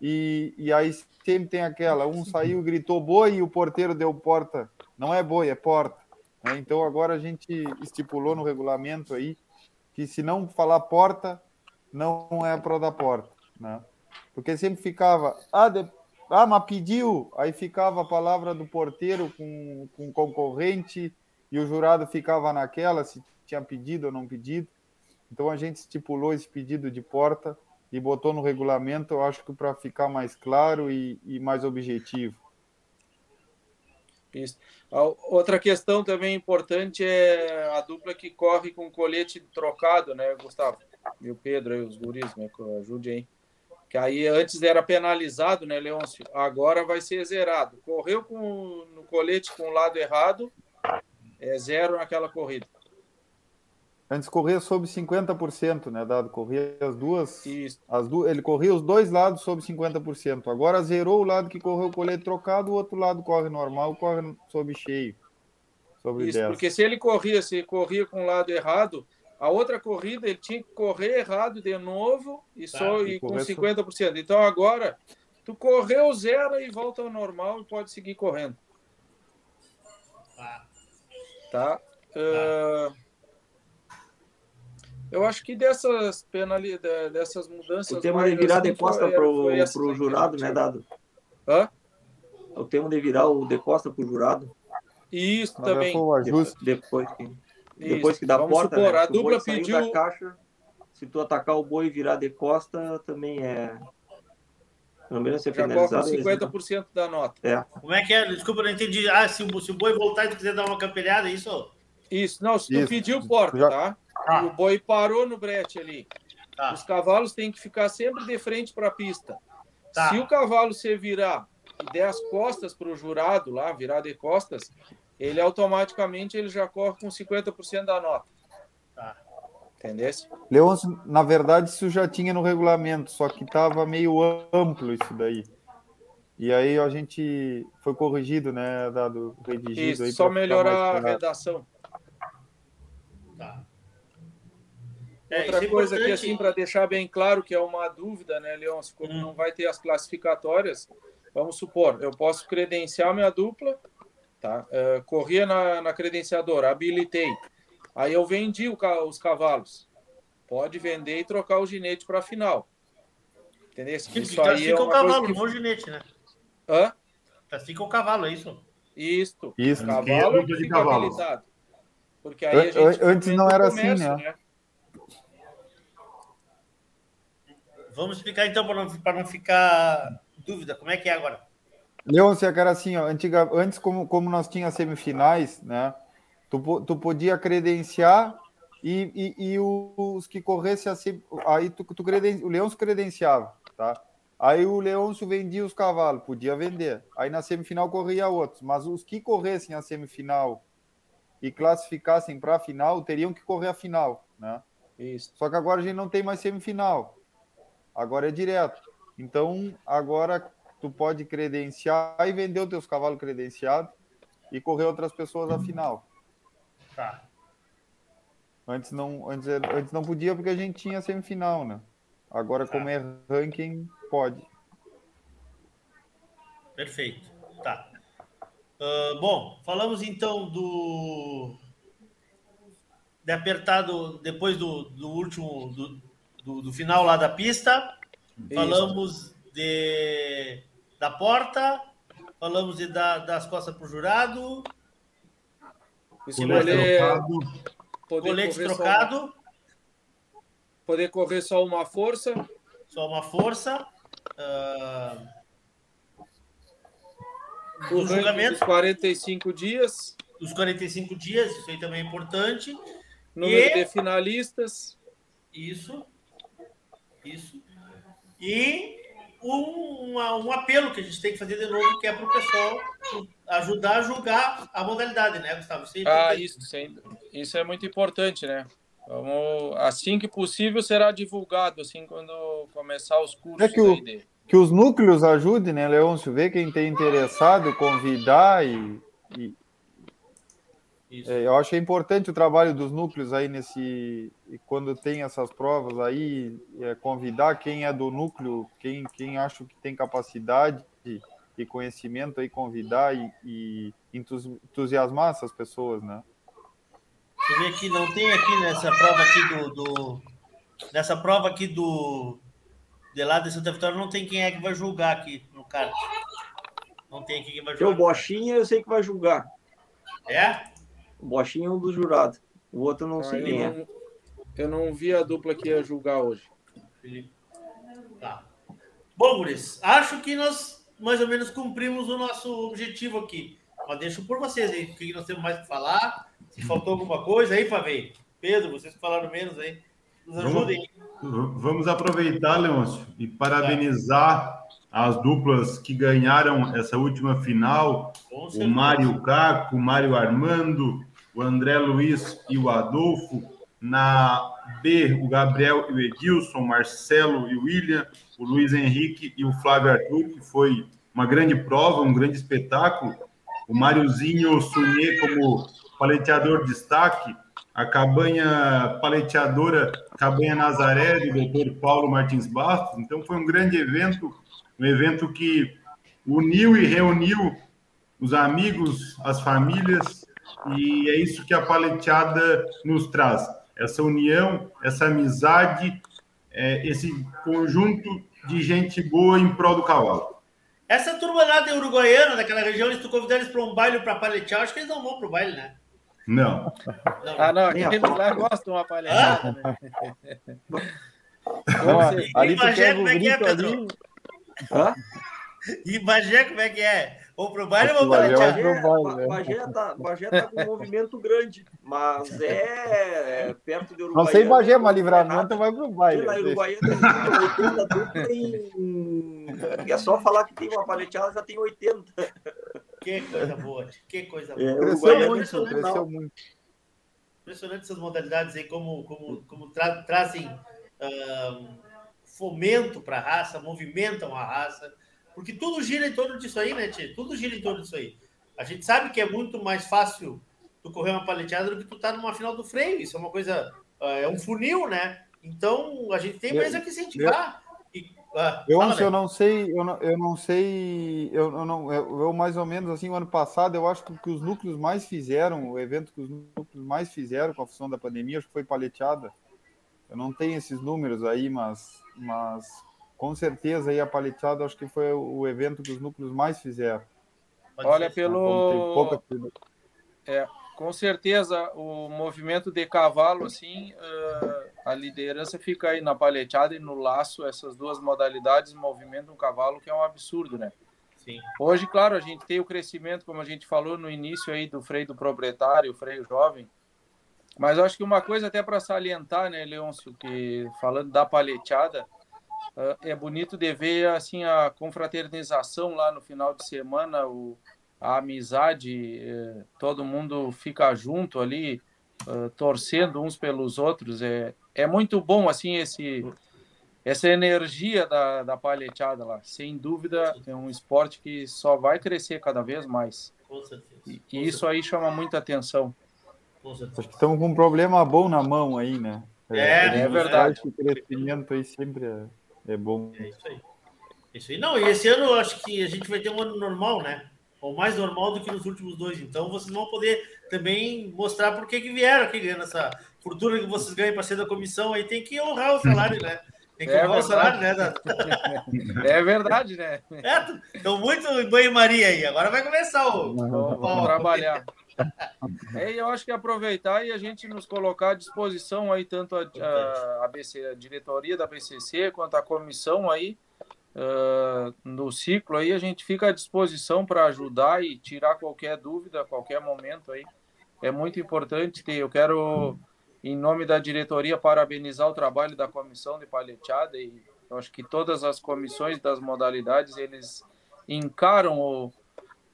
e, e aí sempre tem aquela, um saiu gritou boi e o porteiro deu porta. Não é boi, é porta. né? Então agora a gente estipulou no regulamento aí que se não falar porta, não é para dar porta. Né? Porque sempre ficava, ah, de- ah, mas pediu, aí ficava a palavra do porteiro com, com concorrente e o jurado ficava naquela se tinha pedido ou não pedido. Então a gente estipulou esse pedido de porta e botou no regulamento, acho que para ficar mais claro e, e mais objetivo. Isso. Outra questão também importante é a dupla que corre com colete trocado, né, Gustavo? E o Pedro aí, os guris, que Ajude aí. Que aí antes era penalizado, né, Leôncio? Agora vai ser zerado. Correu com, no colete com o lado errado, é zero naquela corrida. Antes corria sobre 50%, né, dado? Corria as duas, as duas. Ele corria os dois lados sobre 50%. Agora zerou o lado que correu o colete trocado, o outro lado corre normal, corre sobre cheio. Sobre Isso, 10. porque se ele corria, se corria com o lado errado, a outra corrida ele tinha que correr errado de novo e Tá, só e com correr só- 50%. Então agora tu correu zero e volta ao normal e pode seguir correndo. Tá? Ah, eu acho que dessas penalidades, dessas mudanças. O tema de virar assim, de costa foi- pro, foi essa pro aí que a jurado, né, Dado? Hã? O tema de virar o de costa pro jurado. Isso Mas também. foi o ajuste. Depois que, depois que dá Vamos porta, supor, né? a Se o boi dupla pediu- da caixa, se tu atacar o boi e virar de costa, também é... Pelo menos ser Já penalizado. 50% da nota. É. Como é que é? Desculpa, eu não entendi. Ah, se o, se o boi voltar e tu quiser dar uma campelhada, é isso? Isso, não, se tu Isso. pediu porta, Já- tá? Ah. O boi parou no brete ali. Tá. Os cavalos têm que ficar sempre de frente para a pista. Tá. Se o cavalo se virar e der as costas para o jurado lá, virar de costas, ele automaticamente ele já corre com 50% da nota. Tá. Entendesse? Leôncio, na verdade, isso já tinha no regulamento, só que estava meio amplo isso daí. E aí a gente foi corrigido, né, dado redigido Isso, aí só melhorar mais a redação. É, Outra isso é coisa aqui, assim, para deixar bem claro que é uma dúvida, né, Leôncio? Hum. Como não vai ter as classificatórias, vamos supor, eu posso credenciar minha dupla, tá? Eh, corria na, na credenciadora, habilitei. Aí eu vendi o os cavalos. Pode vender e trocar o ginete para a final. Entendeu? Isso Sim, aí é o cavalo, que... não o ginete, né? Hã? Classifica o cavalo, é isso? Isso. Isso. É cavalo luta de fica cavalo. habilitado. Porque aí a gente an- antes não era assim, comércio, né? Vamos explicar então para não, pra não ficar dúvida. Como é que é agora? Leôncio, cara, assim, ó, antiga, antes, como, como nós tínhamos semifinais, né? Tu, tu podia credenciar e, e, e os que corressem assim, aí tu, tu creden, o Leôncio credenciava, tá? Aí o Leôncio vendia os cavalos, podia vender. Aí na semifinal corria outros, mas os que corressem a semifinal e classificassem para a final teriam que correr a final, né? Isso. Só que agora a gente não tem mais semifinal. Agora é direto. Então, agora tu pode credenciar e vender os teus cavalos credenciados e correr outras pessoas à final. Tá. Antes não, antes, antes não podia porque a gente tinha semifinal, né? Agora, como é ranking, pode. Perfeito. Tá. Ah, bom, falamos então do. De apertado depois do, do último. Do, do, do final lá da pista. Isso. Falamos de da porta. Falamos de dar das costas para o jurado. Colete correr só trocado. Poder correr só uma força. Só uma força. Ah, O julgamento. Dos 45 dias. Dos 45 dias, isso aí também é importante. Número E- de finalistas. Isso. Isso. E um, uma- um apelo que a gente tem que fazer de novo, que é para o pessoal ajudar a julgar a modalidade, né, Gustavo? Isso é Ah, isso, sem- isso é muito importante, né? Vamos, assim que possível será divulgado, assim, quando começar os cursos É que, o, de- que os núcleos ajudem, né, Leôncio? Ver quem tem interessado, convidar e. e- É, eu acho que importante o trabalho dos núcleos aí nesse. E quando tem essas provas aí, é, convidar quem é do núcleo, quem, quem acha que tem capacidade e, e conhecimento aí, convidar e, e entus- entusiasmar essas pessoas, né? Eu ver aqui, não tem aqui nessa prova aqui do. do- nessa prova aqui do. De lá de Santa Vitória, não tem quem é que vai julgar aqui no kart. Não tem aqui quem vai julgar. Bochinha, eu sei que vai julgar. É? Bochinha é um dos jurados. O outro eu não Ah, sei eu quem é. não- Eu não vi a dupla que ia julgar hoje. Tá. Bom, Guris, acho que nós mais ou menos cumprimos o nosso objetivo aqui. Mas deixo por vocês aí, o que nós temos mais para falar. Se faltou alguma coisa aí, Pavei. Pedro, vocês que falaram menos aí. Nos ajudem. Vamos, vamos aproveitar, Leôncio, e parabenizar as duplas que ganharam essa última final: o. Mário Caco, o Mário Armando, o André Luiz e o Adolfo. Na B, o Gabriel e o Edilson, Marcelo e o William, o Luiz Henrique e o Flávio Arthur, que foi uma grande prova, um grande espetáculo. O Máriozinho Sunier como paleteador de destaque, a cabanha paleteadora Cabanha Nazaré, do Dr. Paulo Martins Bastos. Então, foi um grande evento, um evento que uniu e reuniu os amigos, as famílias, e é isso que a paleteada nos traz. Essa união, essa amizade, é, esse conjunto de gente boa em prol do cavalo. Essa turma lá de Uruguaiana, daquela região, eles tu convidar eles para um baile para paletear, acho que eles não vão pro baile, né? Não. Ah, não, Nem a aqueles pau. lá gostam de uma palhaçada, né? Não, certeza. ali E tu pega o como é que é, ali. Pedro? E Bagé, como é que é? Vão pro baile ou vão que Bagé né? Bagé tá, Bagé tá com um movimento grande, mas é, é perto de Não Uruguaiana. sei Bagé, mas livramento vai pro baile. Lá em Uruguaiana tem 80 dupla em... É só falar que tem uma paleteada, já tem 80. Que coisa boa, que coisa boa. É, Cresceu Uruguaiana muito, impressionante. cresceu muito. Impressionante essas modalidades aí, como, como, como tra- trazem ahn, fomento para a raça, movimentam a raça, porque tudo gira em torno disso aí, né, Tchê? Tudo gira em torno disso aí. A gente sabe que é muito mais fácil tu correr uma paleteada do que tu tá numa final do freio. Isso é uma coisa, ah, é um funil, né? Então a gente tem Eu- mais a que incentivar. E, ah, Eu, fala, eu Beto. não sei, eu não, eu não sei, eu, eu não, eu, eu mais ou menos assim, o ano passado, eu acho que que os núcleos mais fizeram, o evento que os núcleos mais fizeram com a função da pandemia, acho que foi paleteada. Eu não tenho esses números aí, mas, mas com certeza aí a paleteada acho que foi o evento que os núcleos mais fizeram. Olha, pelo. pouca É, com certeza, o movimento de cavalo, assim, eh, a liderança fica aí na paleteada e no laço. Essas duas modalidades movimentam o cavalo, que é um absurdo, né? Sim. Hoje, claro, a gente tem o crescimento, como a gente falou no início aí, do freio do proprietário, o freio jovem. Mas acho que uma coisa até para salientar, né, Leôncio, que falando da paleteada, é bonito de ver assim a confraternização lá no final de semana, o, a amizade, eh, todo mundo fica junto ali, eh, torcendo uns pelos outros. É, é muito bom assim esse essa energia da, da palheteada lá. Sem dúvida, é um esporte que só vai crescer cada vez mais. Com certeza. E, e isso aí chama muita atenção. Com certeza. Acho que estamos com um problema bom na mão aí, né? É, é verdade. O crescimento aí sempre é, é bom. É isso aí. Isso aí. Não, e esse ano eu acho que a gente vai ter um ano normal, né? Ou mais normal do que nos últimos dois. Então vocês vão poder também mostrar por que, que vieram aqui ganhando essa fortuna que vocês ganham para ser da comissão. Aí tem que honrar o salário, né? Tem que É honrar o salário, né? verdade. Da... É verdade, né? É, estão muito em banho-maria aí. Agora vai começar o. Vamos, vamos trabalhar. É, eu acho que aproveitar e a gente nos colocar à disposição aí, tanto a, a, a, BC, a diretoria da BCC quanto a comissão aí, uh, no ciclo aí, a gente fica à disposição para ajudar e tirar qualquer dúvida a qualquer momento aí. É muito importante ter, eu quero, em nome da diretoria, parabenizar o trabalho da comissão de paleteada e eu acho que todas as comissões das modalidades, eles encaram o,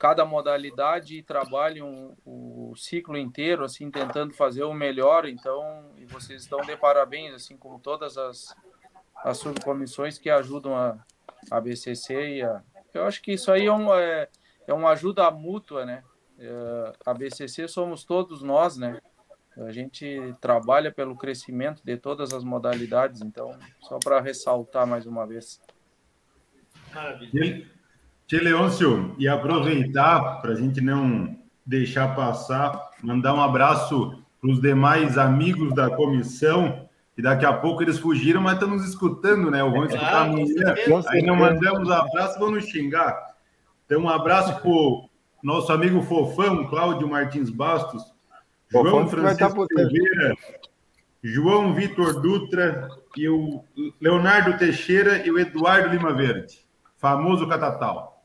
cada modalidade e trabalham o, ciclo inteiro, assim, tentando fazer o melhor, então, e vocês estão de parabéns, assim, como todas as, as subcomissões que ajudam a, a BCC e a... Eu acho que isso aí é, um, é, é uma ajuda mútua, né? É, a BCC somos todos nós, né? A gente trabalha pelo crescimento de todas as modalidades, então, só para ressaltar mais uma vez. Maravilha. Tia Leôncio, e aproveitar para a gente não deixar passar, mandar um abraço para os demais amigos da comissão e daqui a pouco eles fugiram, mas estão nos escutando, né? Vão escutar claro, amanhã. Aí não mandamos abraço, vão nos xingar. Então, um abraço para o nosso amigo Fofão, Cláudio Martins Bastos, João Francisco Silveira, João Vitor Dutra e o Leonardo Teixeira e o Eduardo Lima Verde, famoso Catatal.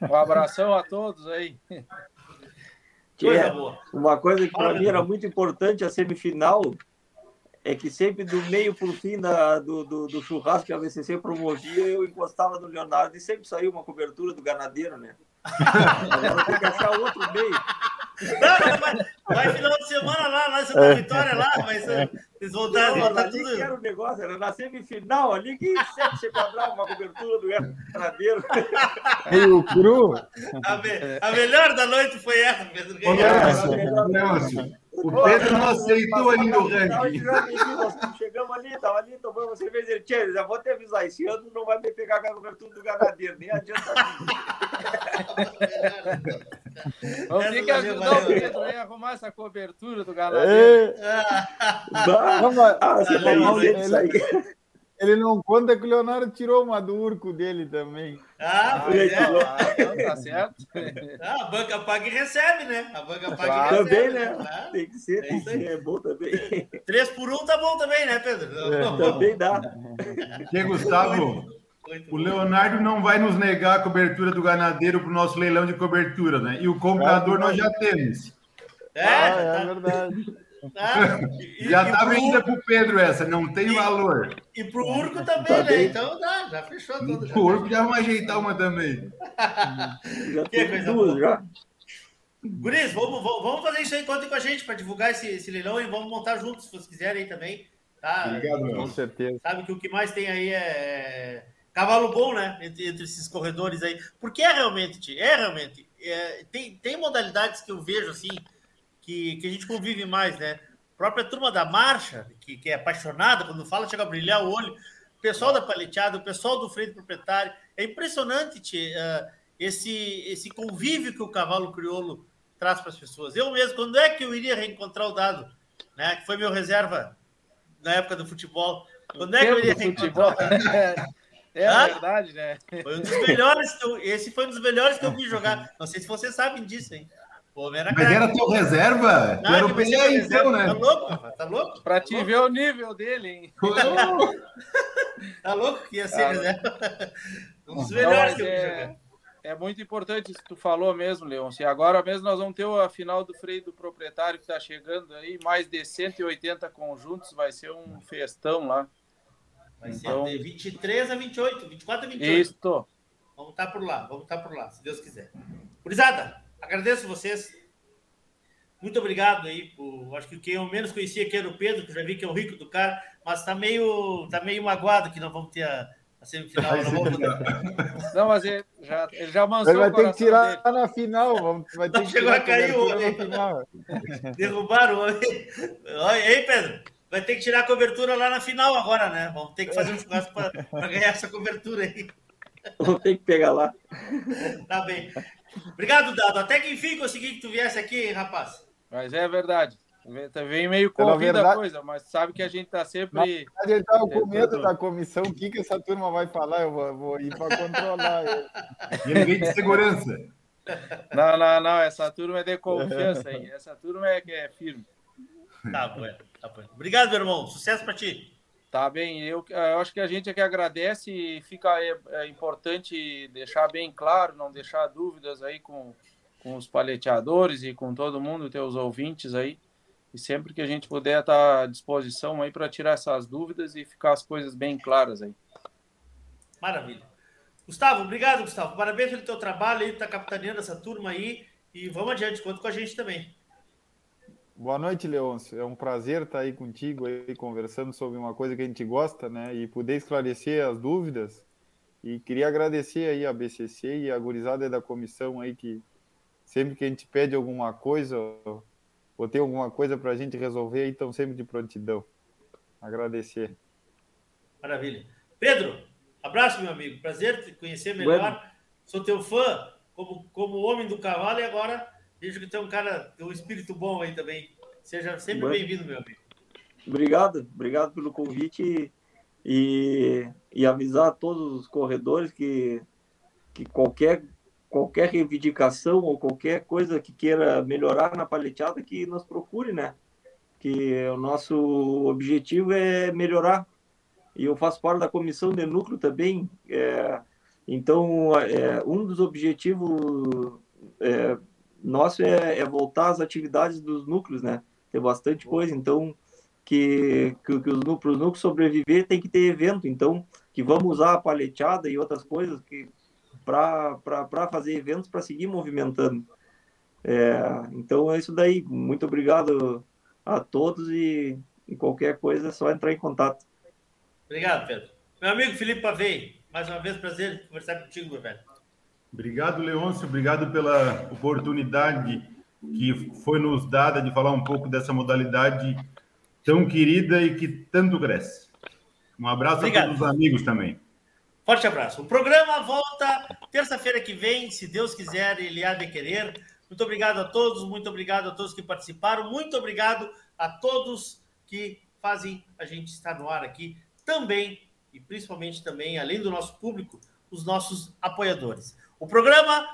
Um abração a todos aí. É, uma coisa que para mim era muito importante, a semifinal, é que sempre do meio para o fim da, do, do, do, churrasco que a VCC promovia, eu encostava no Leonardo e sempre saiu uma cobertura do ganadeiro, né? Agora tem que achar outro meio. Não, vai, vai, final de semana lá, lá em Santa é. Vitória, lá, mas vocês voltaram, não, voltar tudo. Que era o negócio, era na semifinal ali que sempre se quadrava uma cobertura do ganadeiro. Meio cru. A, me, a melhor da noite foi essa, Pedro. Nelson, o Pedro não aceitou ali no ranking. Chegamos ali, estava ali, tomamos cerveja. Ele, já vou te avisar, esse ano não vai me pegar a cobertura do ganadeiro, nem adianta. Vamos ter que ajudar o Pedro aí a arrumar essa cobertura do ganadeiro. É. Ah, você tá ele, ele não conta que o Leonardo tirou uma do urco dele também. Ah, ah, é. ah então tá certo. Ah, a banca paga e recebe, né? A banca paga claro. e recebe. Também, né? Ah, tem que ser, tem que ser. É bom também. Três por um tá bom também, né, Pedro? É, também dá. Que, Gustavo, o Leonardo não vai nos negar a cobertura do ganadeiro para o nosso leilão de cobertura, né? E o comprador nós já temos. É, ah, é tá... verdade. Ah, e, já está vendida para o Pedro essa, não tem e, valor. E para o Urco também, tá né? Então dá, já fechou tudo. O Urco já vamos ajeitar uma também. já que coisa duas, já. Guris, vamos, vamos fazer isso aí, contem com a gente para divulgar esse, esse leilão e vamos montar juntos, se vocês quiserem também. Tá? Obrigado, com certeza. Sabe que o que mais tem aí é cavalo bom, né? Entre, entre esses corredores aí. Porque é realmente, é realmente. É, tem, tem modalidades que eu vejo assim que, que a gente convive mais, né? A própria turma da marcha, que, que é apaixonada, quando fala, chega a brilhar o olho. O pessoal da paleteada, o pessoal do freio proprietário. É impressionante tchê, uh, esse, esse convívio que o cavalo crioulo traz para as pessoas. Eu mesmo, quando é que eu iria reencontrar o Dado? Né, que foi meu reserva na época do futebol. Quando é que eu iria reencontrar? É ah? verdade, né? Foi um dos melhores que eu, esse foi um dos melhores que eu vi jogar. Não sei se vocês sabem disso, hein? Pô, era Mas era teu reserva? Não, era o PA, então, né? Tá louco, tá louco? Pra tá te louco? ver o nível dele, hein? tá louco que ia ser ah, reserva? Um dos melhores que eu é, é muito importante isso que tu falou mesmo, Leon. Se agora mesmo nós vamos ter a final do freio do proprietário que está chegando aí, mais de 180 conjuntos, vai ser um festão lá. Vai então... ser de 23 a 28, 24 a 28. Isso. Vamos estar tá por lá, vamos estar tá por lá, se Deus quiser. Curizada, agradeço vocês. Muito obrigado aí. Por, acho que quem eu menos conhecia aqui era o Pedro, que já vi que é o rico do cara, mas está meio, tá meio magoado que não vamos ter a, a semifinal. Não, vamos... não, mas ele já, ele já amansou Ele vai ter que tirar dele. na final. Vamos, vai ter não, que chegou a cair o homem. Derrubaram o homem. Aí, Pedro. Vai ter que tirar a cobertura lá na final agora, né? Vamos ter que fazer um churrasco para ganhar essa cobertura aí. Vamos ter que pegar lá. Tá bem. Obrigado, Dado. Até que enfim consegui que tu viesse aqui, rapaz. Mas é verdade. Vem meio corrida verdade... a coisa, mas sabe que a gente tá sempre. Na verdade, ele estava com medo da comissão. O que, que essa turma vai falar? Eu vou, vou ir para controlar ele. Vem de segurança. Não, não, não. Essa turma é de confiança aí. Essa turma é que é firme. Tá bom, tá bom. Obrigado, meu irmão. Sucesso para ti. Tá bem, eu, eu acho que a gente é que agradece e fica é, é, importante deixar bem claro, não deixar dúvidas aí com, com os paleteadores e com todo mundo, teus ouvintes aí. E sempre que a gente puder estar tá à disposição aí para tirar essas dúvidas e ficar as coisas bem claras aí. Maravilha. Gustavo, obrigado, Gustavo. Parabéns pelo teu trabalho aí, tá capitaneando essa turma aí. E vamos adiante, conta com a gente também. Boa noite, Leôncio. É um prazer estar aí contigo, aí, conversando sobre uma coisa que a gente gosta, né? E poder esclarecer as dúvidas. E queria agradecer aí a BCC e a gurizada da comissão aí que sempre que a gente pede alguma coisa ou tem alguma coisa para a gente resolver, estão sempre de prontidão. Agradecer. Maravilha. Pedro, abraço, meu amigo. Prazer te conhecer melhor. Bueno. Sou teu fã como, como homem do cavalo e agora Vejo que tem um cara, um espírito bom aí também. Seja sempre bem-vindo, meu amigo. Obrigado, obrigado pelo convite e, e avisar a todos os corredores que, que qualquer, qualquer reivindicação ou qualquer coisa que queira melhorar na paleteada, que nos procure, né? Que o nosso objetivo é melhorar. E eu faço parte da comissão de núcleo também. É, então, é, um dos objetivos é, nosso é, é, voltar às atividades dos núcleos, né? Tem bastante coisa, então que, que, que os núcleos, sobreviver tem que ter evento, então que vamos usar a paleteada e outras coisas que para fazer eventos para seguir movimentando. É, então é isso daí. Muito obrigado a todos e, e, qualquer coisa é só entrar em contato. Obrigado, Pedro. Meu amigo Felipe Pavei, mais uma vez prazer conversar contigo, meu velho. Obrigado, Leôncio. Obrigado pela oportunidade que foi nos dada de falar um pouco dessa modalidade tão querida e que tanto cresce. Um abraço Obrigado. a todos os amigos também. Forte abraço. O programa volta terça-feira que vem, se Deus quiser, ele há de querer. Muito obrigado a todos, muito obrigado a todos que participaram, muito obrigado a todos que fazem a gente estar no ar aqui também, e principalmente também, além do nosso público, os nossos apoiadores. O programa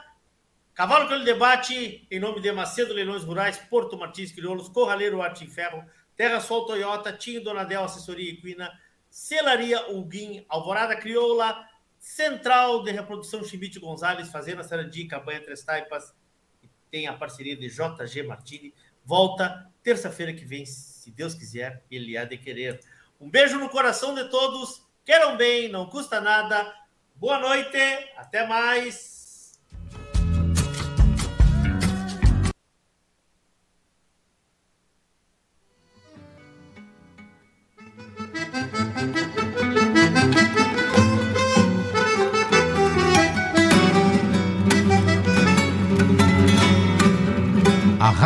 Cavalo pelo Debate, em nome de Macedo Leilões Rurais, Porto Martins Crioulos, Corraleiro Arte em Ferro, Terra Sol Toyota, Tinho Donadel Assessoria Equina, Celaria Ulguim, Alvorada Crioula, Central de Reprodução Chimite Gonzalez, Fazenda Sarandi, Cabanha Três Taipas, tem a parceria de JG Martini. Volta terça-feira que vem, se Deus quiser, ele há de querer. Um beijo no coração de todos, queiram bem, não custa nada. Boa noite, até mais.